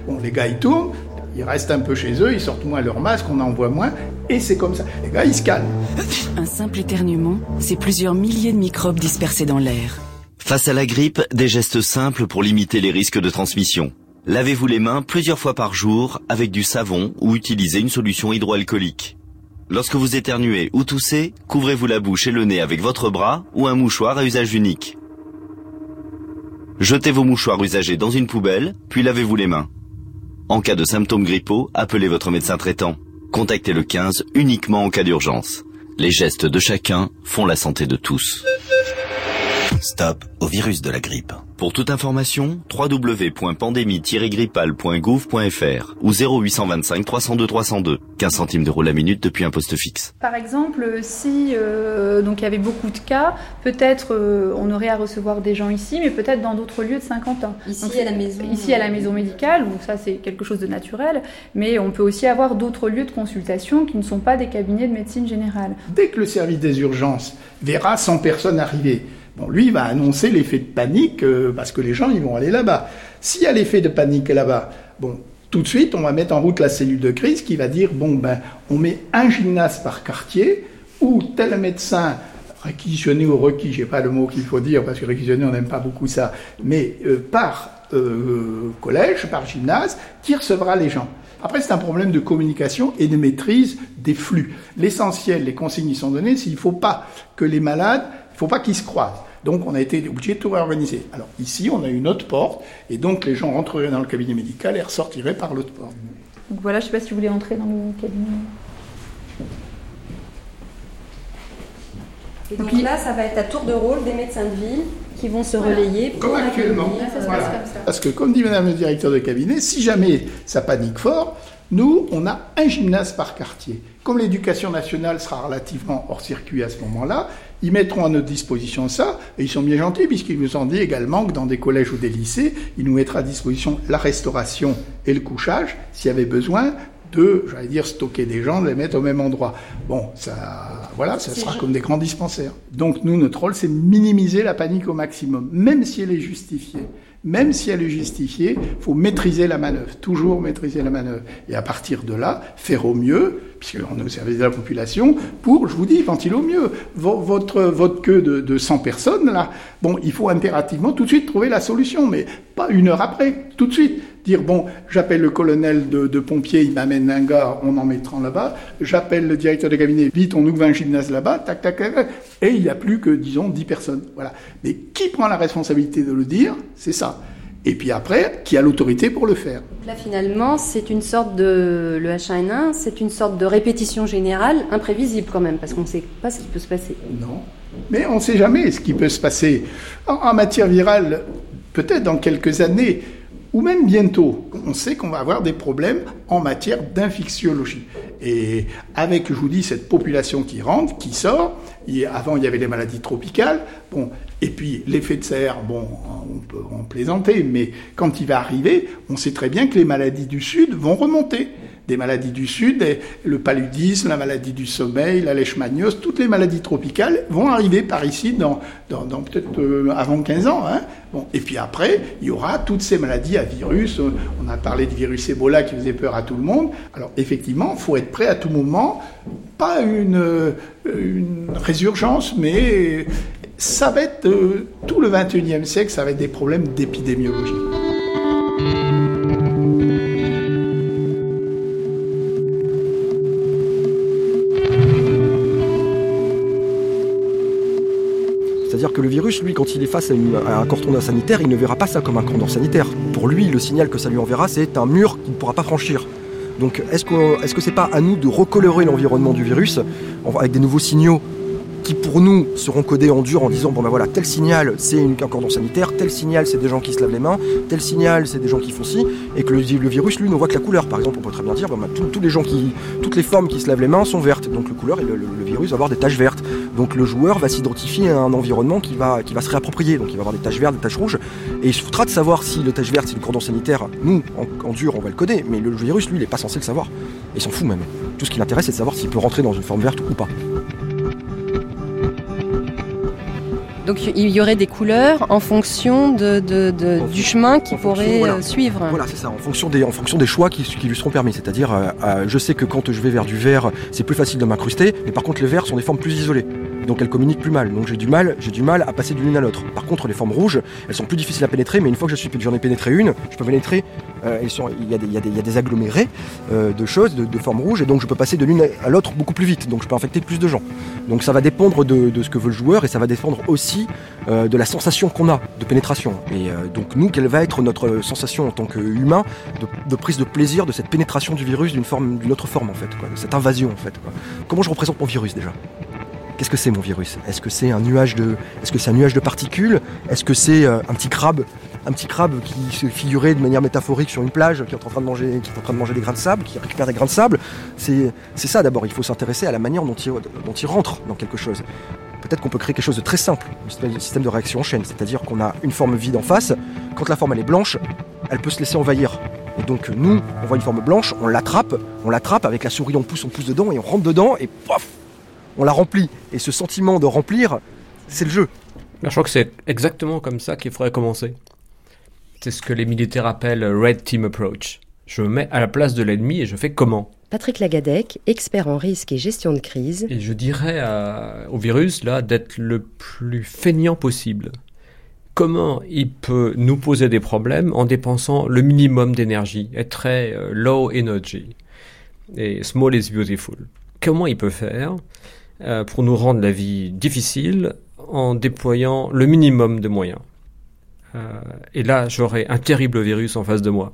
bon les gars ils tournent, ils restent un peu chez eux, ils sortent moins leur masque, on en voit moins, et c'est comme ça. Les gars, ils se calment. Un simple éternuement, c'est plusieurs milliers de microbes dispersés dans l'air. Face à la grippe, des gestes simples pour limiter les risques de transmission. Lavez-vous les mains plusieurs fois par jour avec du savon ou utilisez une solution hydroalcoolique. Lorsque vous éternuez ou toussez, couvrez-vous la bouche et le nez avec votre bras ou un mouchoir à usage unique. Jetez vos mouchoirs usagés dans une poubelle, puis lavez-vous les mains. En cas de symptômes grippaux, appelez votre médecin traitant. Contactez le 15 uniquement en cas d'urgence. Les gestes de chacun font la santé de tous. Stop au virus de la grippe. Pour toute information, www.pandémie-grippal.gouv.fr ou 0825 302 302. 15 centimes d'euros la minute depuis un poste fixe. Par exemple, si euh, donc il y avait beaucoup de cas, peut-être euh, on aurait à recevoir des gens ici, mais peut-être dans d'autres lieux de Saint-Quentin. Ici à la maison. Ici à la maison médicale, où ça c'est quelque chose de naturel, mais on peut aussi avoir d'autres lieux de consultation qui ne sont pas des cabinets de médecine générale. Dès que le service des urgences verra 100 personnes arriver, Lui, il va annoncer l'effet de panique euh, parce que les gens, ils vont aller là-bas. S'il y a l'effet de panique là-bas, bon, tout de suite, on va mettre en route la cellule de crise qui va dire, bon, ben, on met un gymnase par quartier ou tel médecin réquisitionné ou requis, je sais pas le mot qu'il faut dire parce que réquisitionné, on n'aime pas beaucoup ça, mais euh, par euh, collège, par gymnase, qui recevra les gens. Après, c'est un problème de communication et de maîtrise des flux. L'essentiel, les consignes y sont données, s'il ne faut pas que les malades, il ne faut pas qu'ils se croisent. Donc on a été obligé de tout réorganiser. Alors ici, on a une autre porte, et donc les gens rentreraient dans le cabinet médical et ressortiraient par l'autre porte. Donc voilà, je ne sais pas si vous voulez entrer dans le cabinet. Et donc là, ça va être à tour de rôle des médecins de ville qui vont se relayer pour comme actuellement. Parce que comme dit Madame le directeur de cabinet, si jamais ça panique fort, nous, on a un gymnase par quartier. Comme l'éducation nationale sera relativement hors circuit à ce moment-là, ils mettront à notre disposition ça, et ils sont bien gentils puisqu'ils nous ont dit également que dans des collèges ou des lycées, ils nous mettraient à disposition la restauration et le couchage, s'il y avait besoin de, j'allais dire, stocker des gens, de les mettre au même endroit. Bon, ça, voilà, ça sera comme des grands dispensaires. Donc nous, notre rôle, c'est minimiser la panique au maximum, même si elle est justifiée même si elle est justifiée, il faut maîtriser la manœuvre, toujours maîtriser la manœuvre. Et à partir de là, faire au mieux, puisqu'on est au service de la population, pour, je vous dis, ventiler au mieux. Votre, queue de, de 100 personnes, là, bon, il faut impérativement tout de suite trouver la solution, mais pas une heure après, tout de suite dire bon, j'appelle le colonel de, pompiers, il m'amène un gars, on en mettra là-bas. J'appelle le directeur de cabinet, vite, on ouvre un gymnase là-bas, tac, tac, tac, et il n'y a plus que, disons, 10 personnes. Voilà. Mais qui prend la responsabilité de le dire? C'est ça. Et puis après, qui a l'autorité pour le faire? Là, finalement, c'est une sorte de. Le H1N1, c'est une sorte de répétition générale imprévisible quand même, parce qu'on ne sait pas ce qui peut se passer. Non. Mais on ne sait jamais ce qui peut se passer. En, matière virale, peut-être dans quelques années, ou même bientôt, on sait qu'on va avoir des problèmes en matière d'infectiologie. Et avec, je vous dis, cette population qui rentre, qui sort, avant il y avait les maladies tropicales, bon, et puis l'effet de serre, bon, on peut en plaisanter, mais quand il va arriver, on sait très bien que les maladies du Sud vont remonter des maladies du Sud, le paludisme, la maladie du sommeil, la leishmaniose, toutes les maladies tropicales vont arriver par ici dans, peut-être euh, avant 15 ans. Hein. Bon, et puis après, il y aura toutes ces maladies à virus. On a parlé de virus Ebola qui faisait peur à tout le monde. Alors effectivement, il faut être prêt à tout moment. Pas une, euh, résurgence, mais ça va être euh, tout le 21e siècle, ça va être des problèmes d'épidémiologie. Le virus, lui, quand il est face à, un cordon sanitaire, il ne verra pas ça comme un cordon sanitaire. Pour lui, le signal que ça lui enverra, c'est un mur qu'il ne pourra pas franchir. Donc est-ce que est-ce que c'est pas à nous de recolorer l'environnement du virus avec des nouveaux signaux qui pour nous seront codés en dur en disant bon ben voilà tel signal c'est un cordon sanitaire, tel signal c'est des gens qui se lavent les mains, tel signal c'est des gens qui font ci, et que le, virus lui ne voit que la couleur. Par exemple on peut très bien dire ben, tous les gens qui, toutes les formes qui se lavent les mains sont vertes, donc le couleur et le, virus va avoir des taches vertes. Donc le joueur va s'identifier à un environnement qui va, qui va se réapproprier, donc il va avoir des taches vertes, des taches rouges, et il se foutra de savoir si le tache verte c'est le cordon sanitaire. Nous en, dur on va le coder, mais le virus lui il est pas censé le savoir, il s'en fout même. Tout ce qui l'intéresse c'est de savoir s'il peut rentrer dans une forme verte ou pas. Donc il y aurait des couleurs en fonction de, du chemin qu'il pourrait euh, suivre. Voilà, c'est ça, en fonction des, en fonction des choix qui, lui seront permis. C'est-à-dire, euh, euh, je sais que quand je vais vers du vert, c'est plus facile de m'incruster, mais par contre les verts sont des formes plus isolées donc elles communiquent plus mal. Donc j'ai du mal, j'ai du mal à passer d'une à l'autre. Par contre, les formes rouges, elles sont plus difficiles à pénétrer, mais une fois que j'en ai pénétré une, je peux pénétrer. Euh, il, y a des, agglomérés euh, de choses, de, formes rouges, et donc je peux passer de l'une à l'autre beaucoup plus vite. Donc je peux infecter plus de gens. Donc ça va dépendre de, ce que veut le joueur, et ça va dépendre aussi euh, de la sensation qu'on a de pénétration. Et donc nous, quelle va être notre sensation en tant qu'humain de, prise de plaisir de cette pénétration du virus d'une autre forme en fait, de cette invasion en fait. Comment je représente mon virus déjà? Qu'est-ce que c'est mon virus? Est-ce que c'est un nuage de, est-ce que c'est un nuage de particules? Est-ce que c'est euh, un petit crabe, un petit crabe qui se figurait de manière métaphorique sur une plage, qui est en train de manger, qui est en train de manger des grains de sable, qui récupère des grains de sable? C'est, ça d'abord. Il faut s'intéresser à la manière dont il, dont il rentre dans quelque chose. Peut-être qu'on peut créer quelque chose de très simple, un système de réaction en chaîne, c'est-à-dire qu'on a une forme vide en face. Quand la forme elle est blanche, elle peut se laisser envahir. Et donc nous, on voit une forme blanche, on l'attrape, on l'attrape avec la souris, on pousse, on pousse dedans et on rentre dedans et pof, on la remplit. Et ce sentiment de remplir, c'est le jeu. Je crois que c'est exactement comme ça qu'il faudrait commencer. C'est ce que les militaires appellent Red Team Approach. Je me mets à la place de l'ennemi et je fais comment? Patrick Lagadec, expert en risque et gestion de crise. Et je dirais au virus là d'être le plus feignant possible. Comment il peut nous poser des problèmes en dépensant le minimum d'énergie, être très euh, low energy? Et small is beautiful. Comment il peut faire? Euh, pour nous rendre la vie difficile en déployant le minimum de moyens. Euh, et là, j'aurais un terrible virus en face de moi.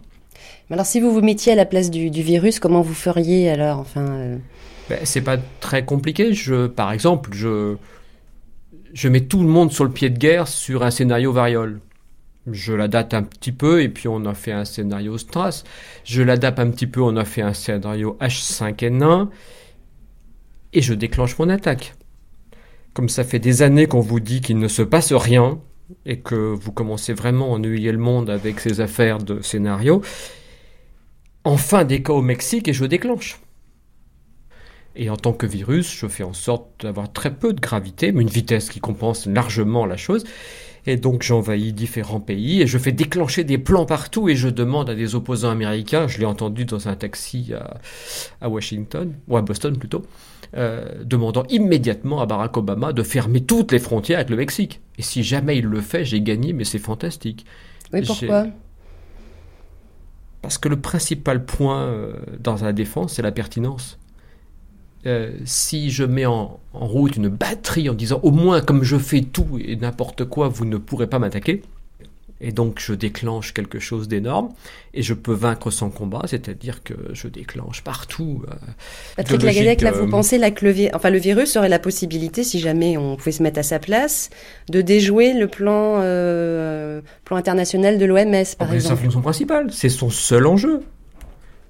Alors, si vous vous mettiez à la place du, virus, comment vous feriez alors Enfin, euh? Ben, c'est pas très compliqué. Je, par exemple, je, je mets tout le monde sur le pied de guerre sur un scénario variole. Je l'adapte un petit peu et puis on a fait un scénario Strass. Je l'adapte un petit peu, on a fait un scénario H5N1 et je déclenche mon attaque. Comme ça fait des années qu'on vous dit qu'il ne se passe rien et que vous commencez vraiment à ennuyer le monde avec ces affaires de scénario, enfin des cas au Mexique et je déclenche. Et en tant que virus, je fais en sorte d'avoir très peu de gravité, mais une vitesse qui compense largement la chose. Et donc j'envahis différents pays et je fais déclencher des plans partout et je demande à des opposants américains, je l'ai entendu dans un taxi à Washington, ou à Boston plutôt, euh, demandant immédiatement à Barack Obama de fermer toutes les frontières avec le Mexique. Et si jamais il le fait, j'ai gagné, mais c'est fantastique. Oui, pourquoi? Parce que le principal point euh, dans la défense, c'est la pertinence. Euh, si je mets en, en, route une batterie en disant au moins comme je fais tout et n'importe quoi, vous ne pourrez pas m'attaquer, Et donc je déclenche quelque chose d'énorme et je peux vaincre sans combat, c'est-à-dire que je déclenche partout. Euh, Patrick Lagadec, là, vous pensez là, que le, enfin, le virus aurait la possibilité, si jamais on pouvait se mettre à sa place, de déjouer le plan, euh, plan international de l'OMS, par exemple C'est sa fonction principale, c'est son seul enjeu.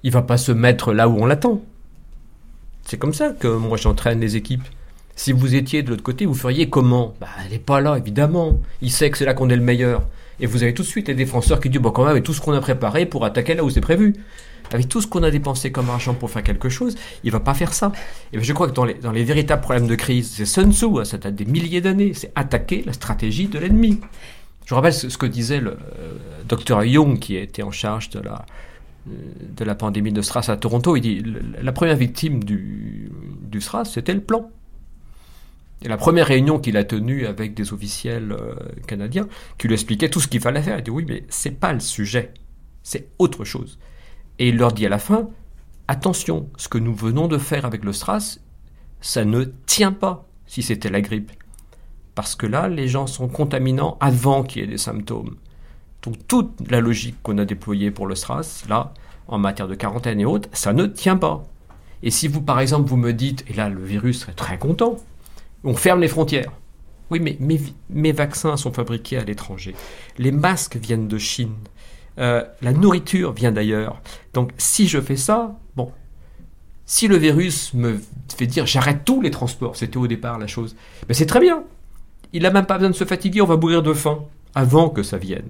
Il va pas se mettre là où on l'attend. C'est comme ça que moi j'entraîne les équipes. Si vous étiez de l'autre côté, vous feriez comment? Bah, Elle n'est pas là, évidemment. Il sait que c'est là qu'on est le meilleur. Et vous avez tout de suite les défenseurs qui disent, bon, quand même, avec tout ce qu'on a préparé pour attaquer là où c'est prévu, avec tout ce qu'on a dépensé comme argent pour faire quelque chose, il va pas faire ça. Et je crois que dans les, dans les véritables problèmes de crise, c'est Sun Tzu, hein, ça date des milliers d'années, c'est attaquer la stratégie de l'ennemi. Je rappelle ce, que disait le euh, docteur Young, qui était en charge de la, euh, de la pandémie de SRAS à Toronto. Il dit la première victime du, du SRAS, c'était le plan. Et la première réunion qu'il a tenue avec des officiels euh, canadiens, qui lui expliquaient tout ce qu'il fallait faire, il dit oui, mais c'est pas le sujet, c'est autre chose. Et il leur dit à la fin, attention, ce que nous venons de faire avec le SRAS, ça ne tient pas si c'était la grippe. Parce que là, les gens sont contaminants avant qu'il y ait des symptômes. Donc toute la logique qu'on a déployée pour le SRAS, là, en matière de quarantaine et autres, ça ne tient pas. Et si vous, par exemple, vous me dites, et là, le virus serait très content, on ferme les frontières. Oui, mais mes, vaccins sont fabriqués à l'étranger. Les masques viennent de Chine. Euh, la nourriture vient d'ailleurs. Donc si je fais ça, bon, si le virus me fait dire j'arrête tous les transports, c'était au départ la chose, mais c'est très bien. Il n'a même pas besoin de se fatiguer, on va mourir de faim avant que ça vienne.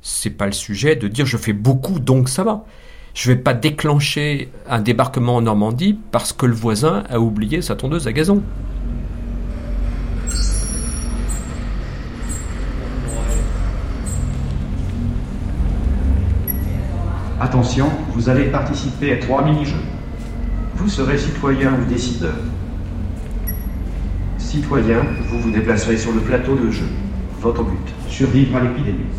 C'est pas le sujet de dire je fais beaucoup donc ça va. Je vais pas déclencher un débarquement en Normandie parce que le voisin a oublié sa tondeuse à gazon. Attention, vous allez participer à trois mini-jeux. Vous serez citoyen ou décideur. Citoyen, vous vous déplacerez sur le plateau de jeu. Votre but, survivre à l'épidémie.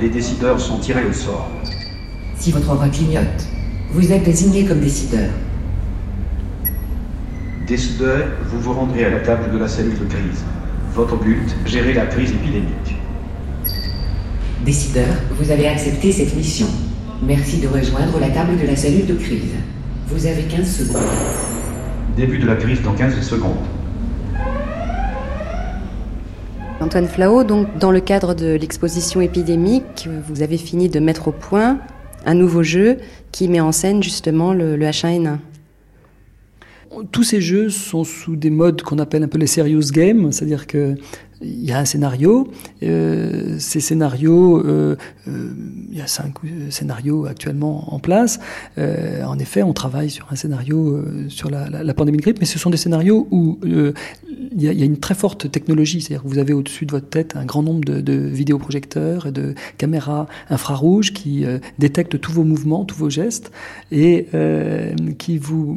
Les décideurs sont tirés au sort. Si votre voix clignote, vous êtes désigné comme décideur. Décideur, vous vous rendrez à la table de la cellule de crise. Votre but, gérer la crise épidémique. Décideur, vous avez accepté cette mission. Merci de rejoindre la table de la cellule de crise. Vous avez 15 secondes. Début de la crise dans 15 secondes. Antoine Flao, donc dans le cadre de l'exposition épidémique, vous avez fini de mettre au point un nouveau jeu qui met en scène justement le, le H1N1. Tous ces jeux sont sous des modes qu'on appelle un peu les serious games, c'est-à-dire que il y a un scénario. Euh, ces scénarios, euh, euh, il y a cinq scénarios actuellement en place. en effet, on travaille sur un scénario sur la, la, pandémie de grippe, mais ce sont des scénarios où il y, a, il y, a, une très forte technologie. C'est-à-dire que vous avez au-dessus de votre tête un grand nombre de, de vidéoprojecteurs et de caméras infrarouges qui détectent tous vos mouvements, tous vos gestes et qui vous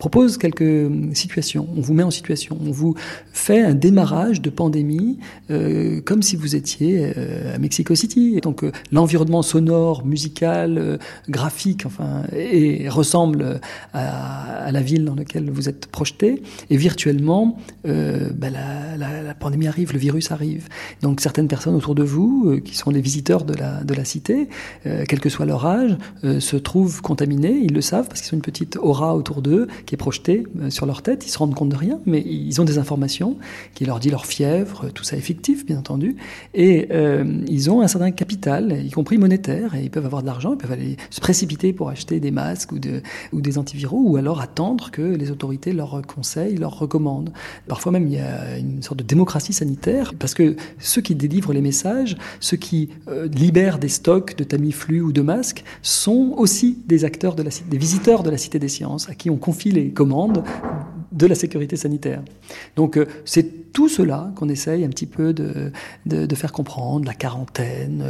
propose quelques situations. On vous met en situation. On vous fait un démarrage de pandémie euh, comme si vous étiez euh, à Mexico City. Donc euh, l'environnement sonore, musical, euh, graphique, enfin, et, ressemble à, à, la ville dans laquelle vous êtes projeté. Et virtuellement, bah, la, la, la, pandémie arrive, le virus arrive. Donc certaines personnes autour de vous, qui sont les visiteurs de la, de la cité, quel que soit leur âge, se trouvent contaminés. Ils le savent parce qu'ils ont une petite aura autour d'eux est projeté euh, sur leur tête. Ils se rendent compte de rien, mais ils ont des informations qui leur dit leur fièvre, tout ça est fictif, bien entendu. Et euh, ils ont un certain capital, y compris monétaire, et ils peuvent avoir de l'argent, ils peuvent aller se précipiter pour acheter des masques ou des antiviraux, ou alors attendre que les autorités leur conseillent, leur recommandent. Parfois même, il y a une sorte de démocratie sanitaire, parce que ceux qui délivrent les messages, ceux qui euh, libèrent des stocks de Tamiflu ou de masques, sont aussi des acteurs de la, des visiteurs de la Cité des Sciences, à qui on confie les commandes de la sécurité sanitaire. Donc euh, c'est tout cela qu'on essaye un petit peu de, de, faire comprendre, la quarantaine,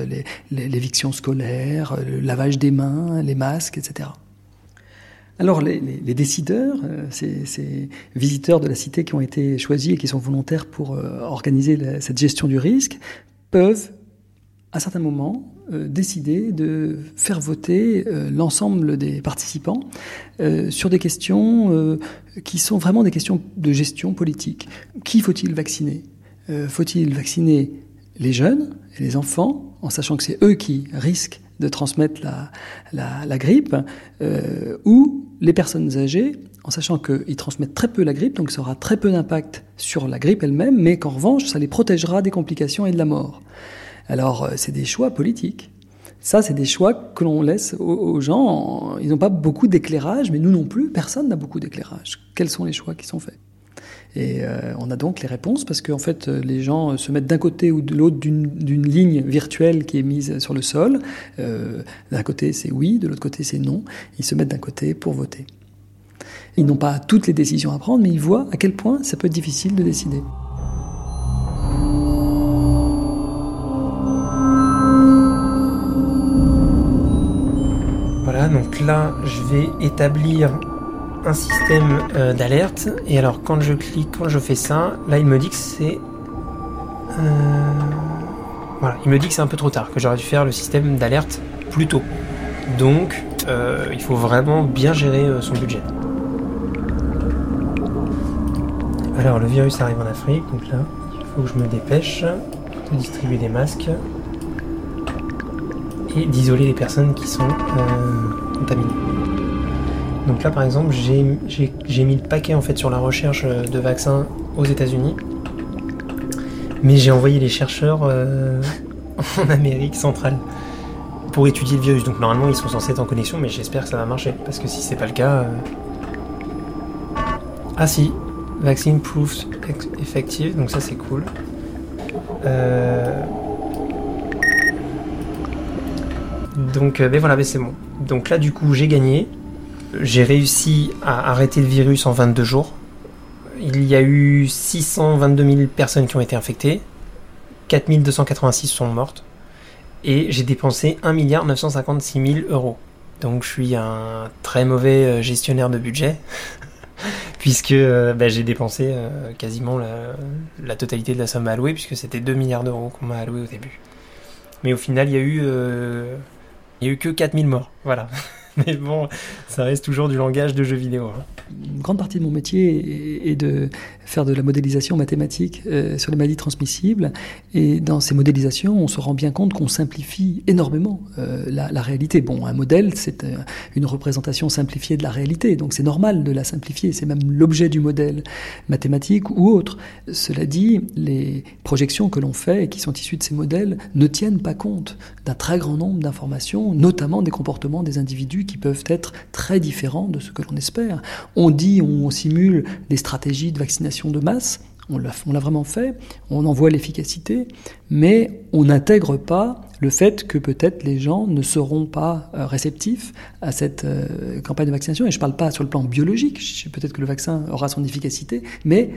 l'éviction scolaire, le lavage des mains, les masques, etc. Alors les, décideurs, euh, ces, visiteurs de la cité qui ont été choisis et qui sont volontaires pour euh, organiser cette gestion du risque, peuvent à certains moments, euh, décider de faire voter euh, l'ensemble des participants euh, sur des questions qui sont vraiment des questions de gestion politique. Qui faut-il vacciner? Faut-il vacciner les jeunes et les enfants, en sachant que c'est eux qui risquent de transmettre la, grippe, euh, ou les personnes âgées, en sachant qu'ils transmettent très peu la grippe, donc ça aura très peu d'impact sur la grippe elle-même, mais qu'en revanche, ça les protégera des complications et de la mort? Alors, euh, c'est des choix politiques. Ça, c'est des choix que l'on laisse aux, gens. Ils n'ont pas beaucoup d'éclairage, mais nous non plus, personne n'a beaucoup d'éclairage. Quels sont les choix qui sont faits? Et euh, on a donc les réponses parce qu'en fait, les gens se mettent d'un côté ou de l'autre d'une ligne virtuelle qui est mise sur le sol. Euh, d'un côté, c'est oui, de l'autre côté, c'est non. Ils se mettent d'un côté pour voter. Ils n'ont pas toutes les décisions à prendre, mais ils voient à quel point ça peut être difficile de décider. Voilà, donc là, je vais établir un système euh, d'alerte. Et alors, quand je clique, quand je fais ça, là, il me dit que c'est. Euh, voilà, il me dit que c'est un peu trop tard, que j'aurais dû faire le système d'alerte plus tôt. Donc, euh, il faut vraiment bien gérer son budget. Alors, le virus arrive en Afrique, donc là, il faut que je me dépêche de distribuer des masques et d'isoler les personnes qui sont contaminées. Donc là, par exemple, j'ai mis le paquet en fait sur la recherche euh, de vaccins aux États-Unis, mais j'ai envoyé les chercheurs euh, en Amérique centrale pour étudier le virus. Donc normalement, ils sont censés être en connexion, mais j'espère que ça va marcher parce que si c'est pas le cas, euh, ah si, vaccine proof effective, donc ça c'est cool. Donc, ben voilà, ben c'est bon. Donc là, du coup, j'ai gagné. J'ai réussi à arrêter le virus en 22 jours. Il y a eu 622 000 personnes qui ont été infectées. 4286 sont mortes. Et j'ai dépensé 1 milliard 956 000 euros. Donc je suis un très mauvais euh, gestionnaire de budget. puisque euh, bah, j'ai dépensé euh, quasiment la, totalité de la somme allouée, puisque c'était 2 milliards d'euros qu'on m'a alloué au début. Mais au final, il y a eu, il y a eu que 4000 morts. Voilà. Mais bon, ça reste toujours du langage de jeu vidéo. Hein. Une grande partie de mon métier est de faire de la modélisation mathématique euh, sur les maladies transmissibles. Et dans ces modélisations, on se rend bien compte qu'on simplifie énormément euh, la, réalité. Bon, un modèle, c'est euh, une représentation simplifiée de la réalité, donc c'est normal de la simplifier. C'est même l'objet du modèle mathématique ou autre. Cela dit, les projections que l'on fait et qui sont issues de ces modèles ne tiennent pas compte d'un très grand nombre d'informations, notamment des comportements des individus qui peuvent être très différents de ce que l'on espère. On dit, on simule des stratégies de vaccination de masse, on l'a vraiment fait, on en voit l'efficacité, mais on n'intègre pas le fait que peut-être les gens ne seront pas euh, réceptifs à cette euh, campagne de vaccination. Et je ne parle pas sur le plan biologique, peut-être que le vaccin aura son efficacité, mais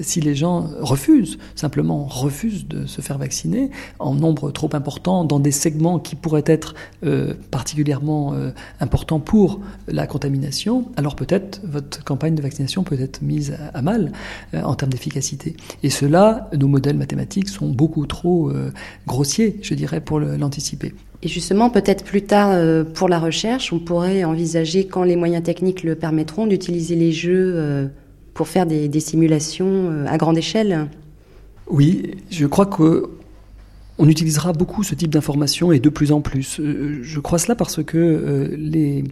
si les gens refusent, simplement refusent de se faire vacciner en nombre trop important dans des segments qui pourraient être euh, particulièrement euh, importants pour la contamination, alors peut-être votre campagne de vaccination peut être mise à, mal euh, en termes d'efficacité. Et cela, nos modèles mathématiques sont beaucoup trop grossiers, je dirais, pour l'anticiper. Et justement, peut-être plus tard, pour la recherche, on pourrait envisager, quand les moyens techniques le permettront, d'utiliser les jeux pour faire des, simulations euh, à grande échelle Oui, je crois que on utilisera beaucoup ce type d'informations et de plus en plus. Euh, je crois cela parce que euh, les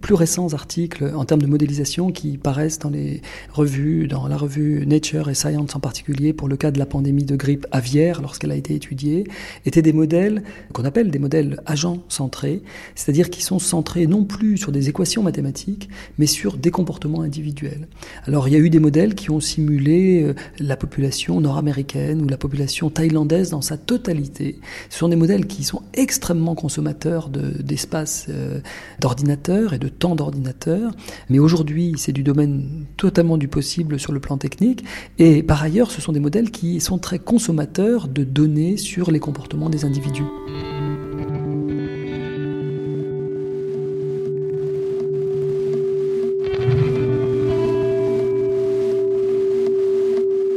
plus récents articles en termes de modélisation qui paraissent dans les revues, dans la revue Nature et Science en particulier, pour le cas de la pandémie de grippe aviaire lorsqu'elle a été étudiée, étaient des modèles qu'on appelle des modèles agents centrés, c'est-à-dire qui sont centrés non plus sur des équations mathématiques, mais sur des comportements individuels. Alors il y a eu des modèles qui ont simulé euh, la population nord-américaine ou la population thaïlandaise dans sa totalité. Ce sont des modèles qui sont extrêmement consommateurs d'espace euh, d'ordinateur et de temps d'ordinateur. Mais aujourd'hui, c'est du domaine totalement du possible sur le plan technique. Et par ailleurs, ce sont des modèles qui sont très consommateurs de données sur les comportements des individus.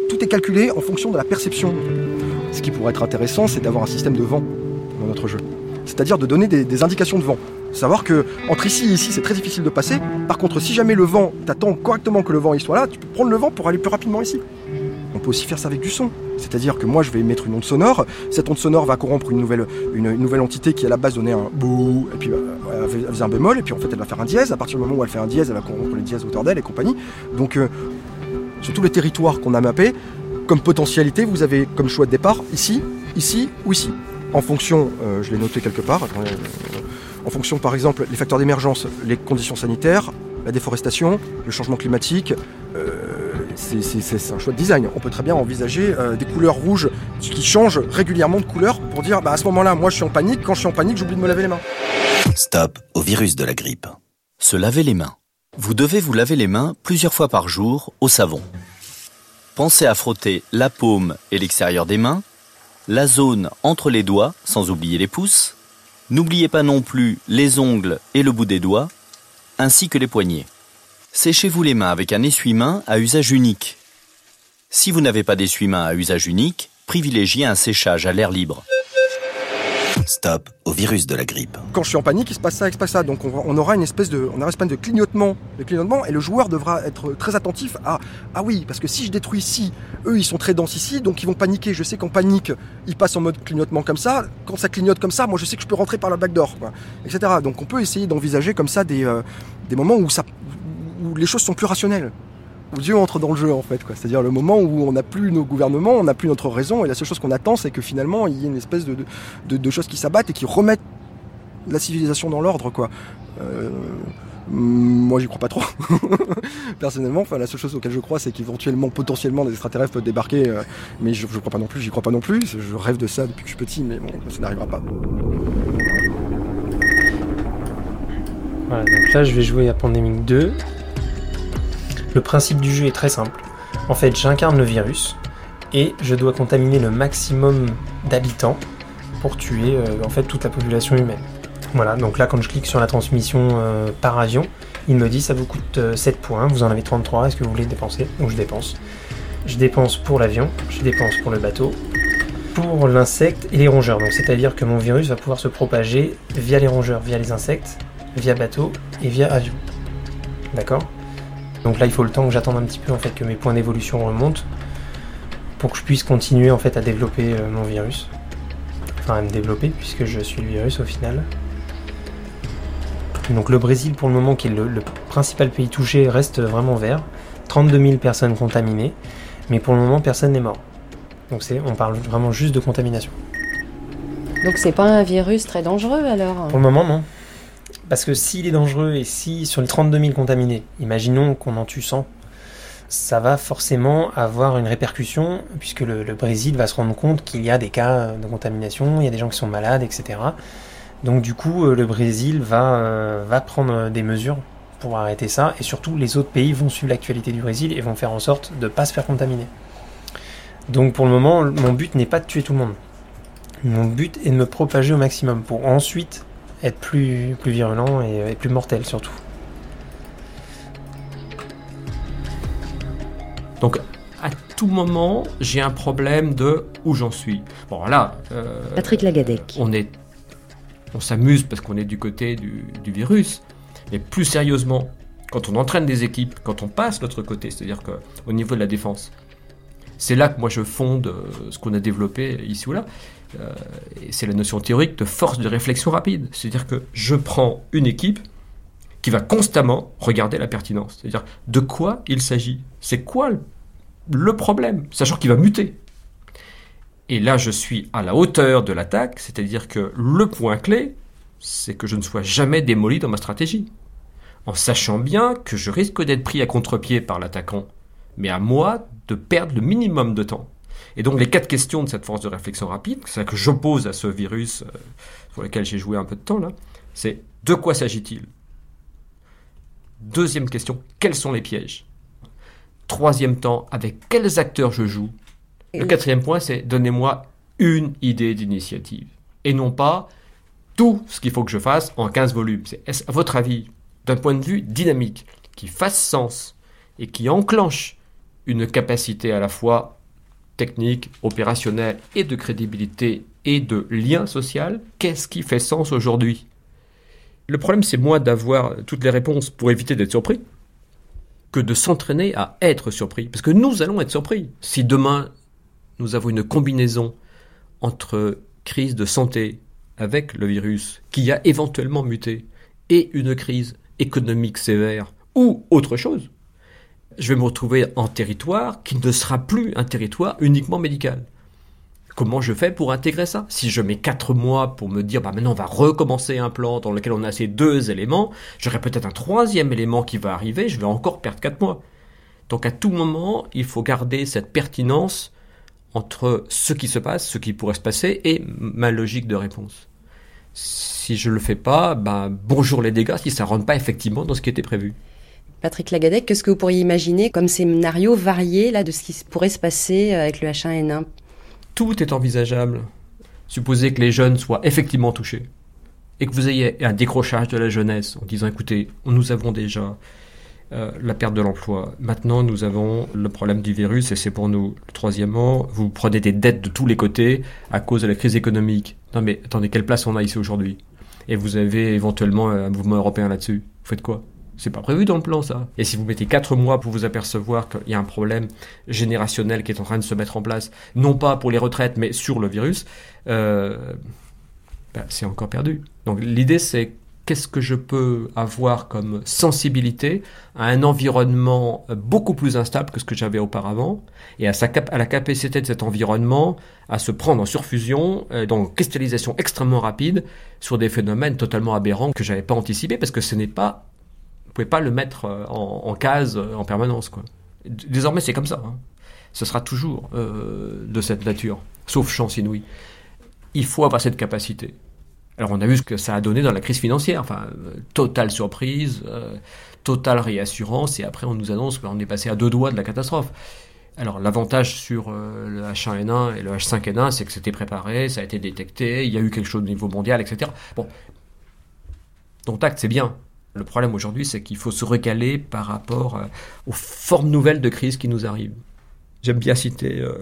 Tout est calculé en fonction de la perception. Ce qui pourrait être intéressant, c'est d'avoir un système de vent dans notre jeu. C'est-à-dire de donner des, des indications de vent. Savoir que entre ici et ici, c'est très difficile de passer. Par contre, si jamais le vent, t'attends correctement que le vent soit là, tu peux prendre le vent pour aller plus rapidement ici. On peut aussi faire ça avec du son. C'est-à-dire que moi, je vais émettre une onde sonore. Cette onde sonore va corrompre une nouvelle, une, nouvelle entité qui, à la base, donnait un bouh, et puis euh, elle faisait un bémol, et puis en fait, elle va faire un dièse. À partir du moment où elle fait un dièse, elle va corrompre les dièses autour d'elle et compagnie. Donc, euh, sur tous les territoires qu'on a mappés, comme potentialité, vous avez comme choix de départ ici, ici ou ici. En fonction, euh, je l'ai noté quelque part, en fonction par exemple les facteurs d'émergence, les conditions sanitaires, la déforestation, le changement climatique, c'est un choix de design. On peut très bien envisager euh, des couleurs rouges qui changent régulièrement de couleur pour dire bah, à ce moment-là, moi je suis en panique, quand je suis en panique, j'oublie de me laver les mains. Stop au virus de la grippe. Se laver les mains. Vous devez vous laver les mains plusieurs fois par jour au savon. Pensez à frotter la paume et l'extérieur des mains, la zone entre les doigts, sans oublier les pouces. N'oubliez pas non plus les ongles et le bout des doigts, ainsi que les poignets. Séchez-vous les mains avec un essuie-main à usage unique. Si vous n'avez pas d'essuie-main à usage unique, privilégiez un séchage à l'air libre. Stop au virus de la grippe. Quand je suis en panique, il se passe ça, il se passe ça. Donc on, aura une espèce de, on aura une espèce de clignotement, clignotement, et le joueur devra être très attentif à, ah oui, parce que si je détruis ici, eux ils sont très denses ici, donc ils vont paniquer. Je sais qu'en panique, ils passent en mode clignotement comme ça. Quand ça clignote comme ça, moi je sais que je peux rentrer par la backdoor, etc. Donc on peut essayer d'envisager comme ça des, euh, des moments où ça, où les choses sont plus rationnelles. Dieu entre dans le jeu en fait, C'est-à-dire le moment où on n'a plus nos gouvernements, on n'a plus notre raison, et la seule chose qu'on attend, c'est que finalement il y ait une espèce de, de, choses qui s'abattent et qui remettent la civilisation dans l'ordre, quoi. Euh, moi, j'y crois pas trop. Personnellement, enfin, la seule chose auquel je crois, c'est qu'éventuellement, potentiellement, des extraterrestres peuvent débarquer. Euh, mais je, je crois pas non plus. J'y crois pas non plus. Je rêve de ça depuis que je suis petit, mais bon, ça n'arrivera pas. Voilà, donc là, je vais jouer à Pandemic 2. Le principe du jeu est très simple. En fait, j'incarne le virus et je dois contaminer le maximum d'habitants pour tuer euh, en fait toute la population humaine. Voilà, donc là quand je clique sur la transmission euh, par avion, il me dit ça vous coûte 7 euh, points, vous en avez 33, est-ce que vous voulez dépenser? Donc je dépense. Je dépense pour l'avion, je dépense pour le bateau, pour l'insecte et les rongeurs. Donc c'est-à-dire que mon virus va pouvoir se propager via les rongeurs, via les insectes, via bateau et via avion. D'accord? Donc là, il faut le temps que j'attende un petit peu en fait que mes points d'évolution remontent pour que je puisse continuer en fait à développer euh, mon virus. Enfin, à me développer puisque je suis le virus au final. Donc le Brésil pour le moment qui est le, principal pays touché reste vraiment vert. 32 000 personnes contaminées, mais pour le moment personne n'est mort. Donc c'est, on parle vraiment juste de contamination. Donc c'est pas un virus très dangereux alors? Pour le moment non. Parce que s'il est dangereux et si sur les 32 000 contaminés, imaginons qu'on en tue 100, ça va forcément avoir une répercussion puisque le, Brésil va se rendre compte qu'il y a des cas de contamination, il y a des gens qui sont malades, etc. Donc du coup, euh, le Brésil va, euh, va prendre des mesures pour arrêter ça et surtout les autres pays vont suivre l'actualité du Brésil et vont faire en sorte de ne pas se faire contaminer. Donc pour le moment, mon but n'est pas de tuer tout le monde. Mon but est de me propager au maximum pour ensuite être plus, plus virulent et, plus mortel surtout. Donc à tout moment, j'ai un problème de où j'en suis. Bon là, euh, Patrick Lagadec. On est, on s'amuse parce qu'on est du côté du, du, virus, mais plus sérieusement, quand on entraîne des équipes, quand on passe l'autre côté, c'est-à-dire qu'au niveau de la défense, c'est là que moi je fonde euh, ce qu'on a développé ici ou là. Euh, c'est la notion théorique de force de réflexion rapide. C'est-à-dire que je prends une équipe qui va constamment regarder la pertinence. C'est-à-dire de quoi il s'agit? C'est quoi le problème, sachant qu'il va muter. Et là, je suis à la hauteur de l'attaque, c'est-à-dire que le point clé, c'est que je ne sois jamais démoli dans ma stratégie. En sachant bien que je risque d'être pris à contre-pied par l'attaquant, mais à moi de perdre le minimum de temps. Et donc les quatre questions de cette force de réflexion rapide, c'est ça que j'oppose à ce virus euh, lequel j'ai joué un peu de temps là, c'est de quoi s'agit-il? Deuxième question, quels sont les pièges? Troisième temps, avec quels acteurs je joue? Le quatrième point, c'est donnez-moi une idée d'initiative. Et non pas tout ce qu'il faut que je fasse en 15 volumes. C'est, à votre avis, d'un point de vue dynamique, qui fasse sens et qui enclenche une capacité à la fois technique, opérationnelle et de crédibilité et de lien social, qu'est-ce qui fait sens aujourd'hui? Le problème, c'est moi d'avoir toutes les réponses pour éviter d'être surpris. que de s'entraîner à être surpris. Parce que nous allons être surpris. Si demain, nous avons une combinaison entre crise de santé avec le virus qui a éventuellement muté et une crise économique sévère ou autre chose, je vais me retrouver en territoire qui ne sera plus un territoire uniquement médical. Comment je fais pour intégrer ça? Si je mets quatre mois pour me dire, bah maintenant on va recommencer un plan dans lequel on a ces deux éléments, j'aurai peut-être un troisième élément qui va arriver, je vais encore perdre quatre mois. Donc à tout moment, il faut garder cette pertinence entre ce qui se passe, ce qui pourrait se passer, et ma logique de réponse. Si je ne le fais pas, ben, bonjour les dégâts si ça rentre pas effectivement dans ce qui était prévu. Patrick Lagadec, qu'est-ce que vous pourriez imaginer comme scénario varié là, de ce qui pourrait se passer avec le H1N1 tout est envisageable. Supposez que les jeunes soient effectivement touchés et que vous ayez un décrochage de la jeunesse en disant écoutez, nous avons déjà euh, la perte de l'emploi. Maintenant, nous avons le problème du virus et c'est pour nous. Troisièmement, vous prenez des dettes de tous les côtés à cause de la crise économique. Non mais attendez, quelle place on a ici aujourd'hui? Et vous avez éventuellement un mouvement européen là-dessus. Vous faites quoi? C'est pas prévu dans le plan, ça. Et si vous mettez 4 mois pour vous apercevoir qu'il y a un problème générationnel qui est en train de se mettre en place, non pas pour les retraites, mais sur le virus, euh, ben, c'est encore perdu. Donc l'idée, c'est qu'est-ce que je peux avoir comme sensibilité à un environnement beaucoup plus instable que ce que j'avais auparavant, et à, sa à la capacité de cet environnement à se prendre en surfusion, euh, donc cristallisation extrêmement rapide, sur des phénomènes totalement aberrants que j'avais pas anticipés, parce que ce n'est pas vous pouvez pas le mettre euh, en, case euh, en permanence. Quoi. Désormais, c'est comme ça. Hein. Ce sera toujours euh, de cette nature, sauf chance inouïe. Il faut avoir cette capacité. Alors, on a vu ce que ça a donné dans la crise financière. Enfin, totale surprise, totale réassurance, et après, on nous annonce qu'on est passé à deux doigts de la catastrophe. Alors l'avantage sur le H1N1 et le H5N1, c'est que c'était préparé, ça a été détecté, il y a eu quelque chose au niveau mondial, etc. Bon, donc tact, c'est bien. Le problème aujourd'hui, c'est qu'il faut se recaler par rapport euh, aux formes nouvelles de crise qui nous arrivent. J'aime bien citer euh,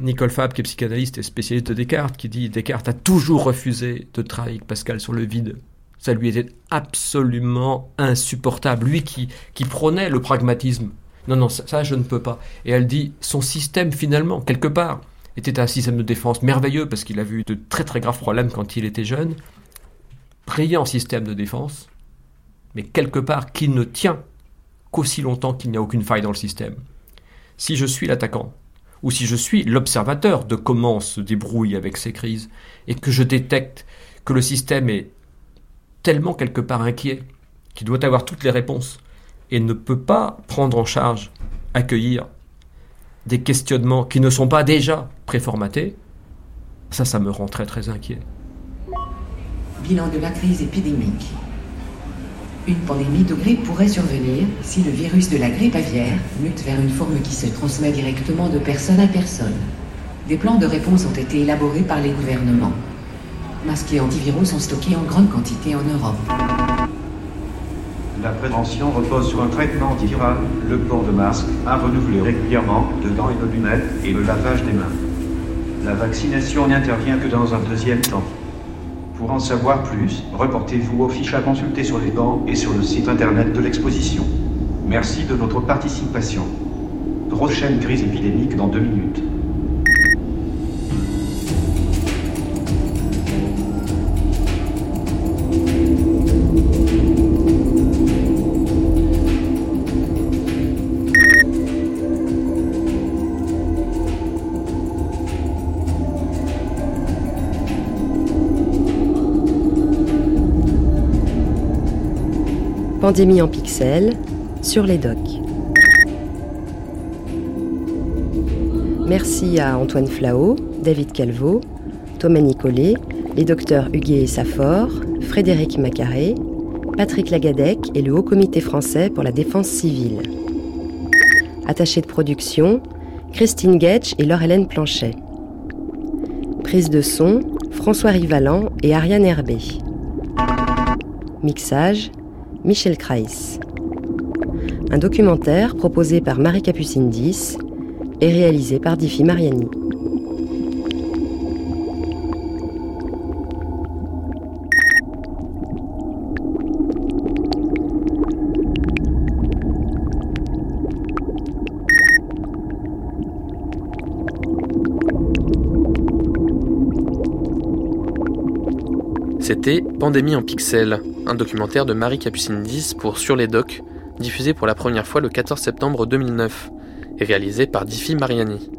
Nicole Fab, qui est psychanalyste et spécialiste de Descartes, qui dit Descartes a toujours refusé de travailler avec Pascal sur le vide. Ça lui était absolument insupportable. Lui qui, qui prônait le pragmatisme. Non, non, ça, je ne peux pas. Et elle dit son système, finalement, quelque part, était un système de défense merveilleux parce qu'il a vu de très très graves problèmes quand il était jeune. Brillant système de défense, mais quelque part qui ne tient qu'aussi longtemps qu'il n'y a aucune faille dans le système. Si je suis l'attaquant, ou si je suis l'observateur de comment se débrouille avec ces crises, et que je détecte que le système est tellement quelque part inquiet, qu'il doit avoir toutes les réponses, et ne peut pas prendre en charge, accueillir des questionnements qui ne sont pas déjà préformatés, ça, ça me rend très très inquiet. Bilan de la crise épidémique. Une pandémie de grippe pourrait survenir si le virus de la grippe aviaire mute vers une forme qui se transmet directement de personne à personne. Des plans de réponse ont été élaborés par les gouvernements. Masques et antiviraux sont stockés en grande quantité en Europe. La prévention repose sur un traitement antiviral, le port de masque, à renouveler régulièrement, dedans et de lunettes, et le lavage des mains. La vaccination n'intervient que dans un deuxième temps. Pour en savoir plus, reportez-vous aux fiches à consulter sur les bancs et sur le site internet de l'exposition. Merci de votre participation. Prochaine crise épidémique dans deux minutes. Pandémie en pixels sur les docs. Merci à Antoine Flao, David Calvo, Thomas Nicolet, les docteurs Huguet Safor, Frédéric Macaré, Patrick Lagadec et le Haut Comité français pour la défense civile. Attaché de production, Christine Getch et Laure-Hélène Planchet. Prise de son, François Rivalan et Ariane Herbé. Mixage, Michel Kreis. Un documentaire proposé par Marie Capucine 10 et réalisé par Diffie Mariani. C'était Pandémie en pixels, un documentaire de Marie Capucine 10 pour Sur les Docs, diffusé pour la première fois le 14 septembre 2009 et réalisé par Diffie Mariani.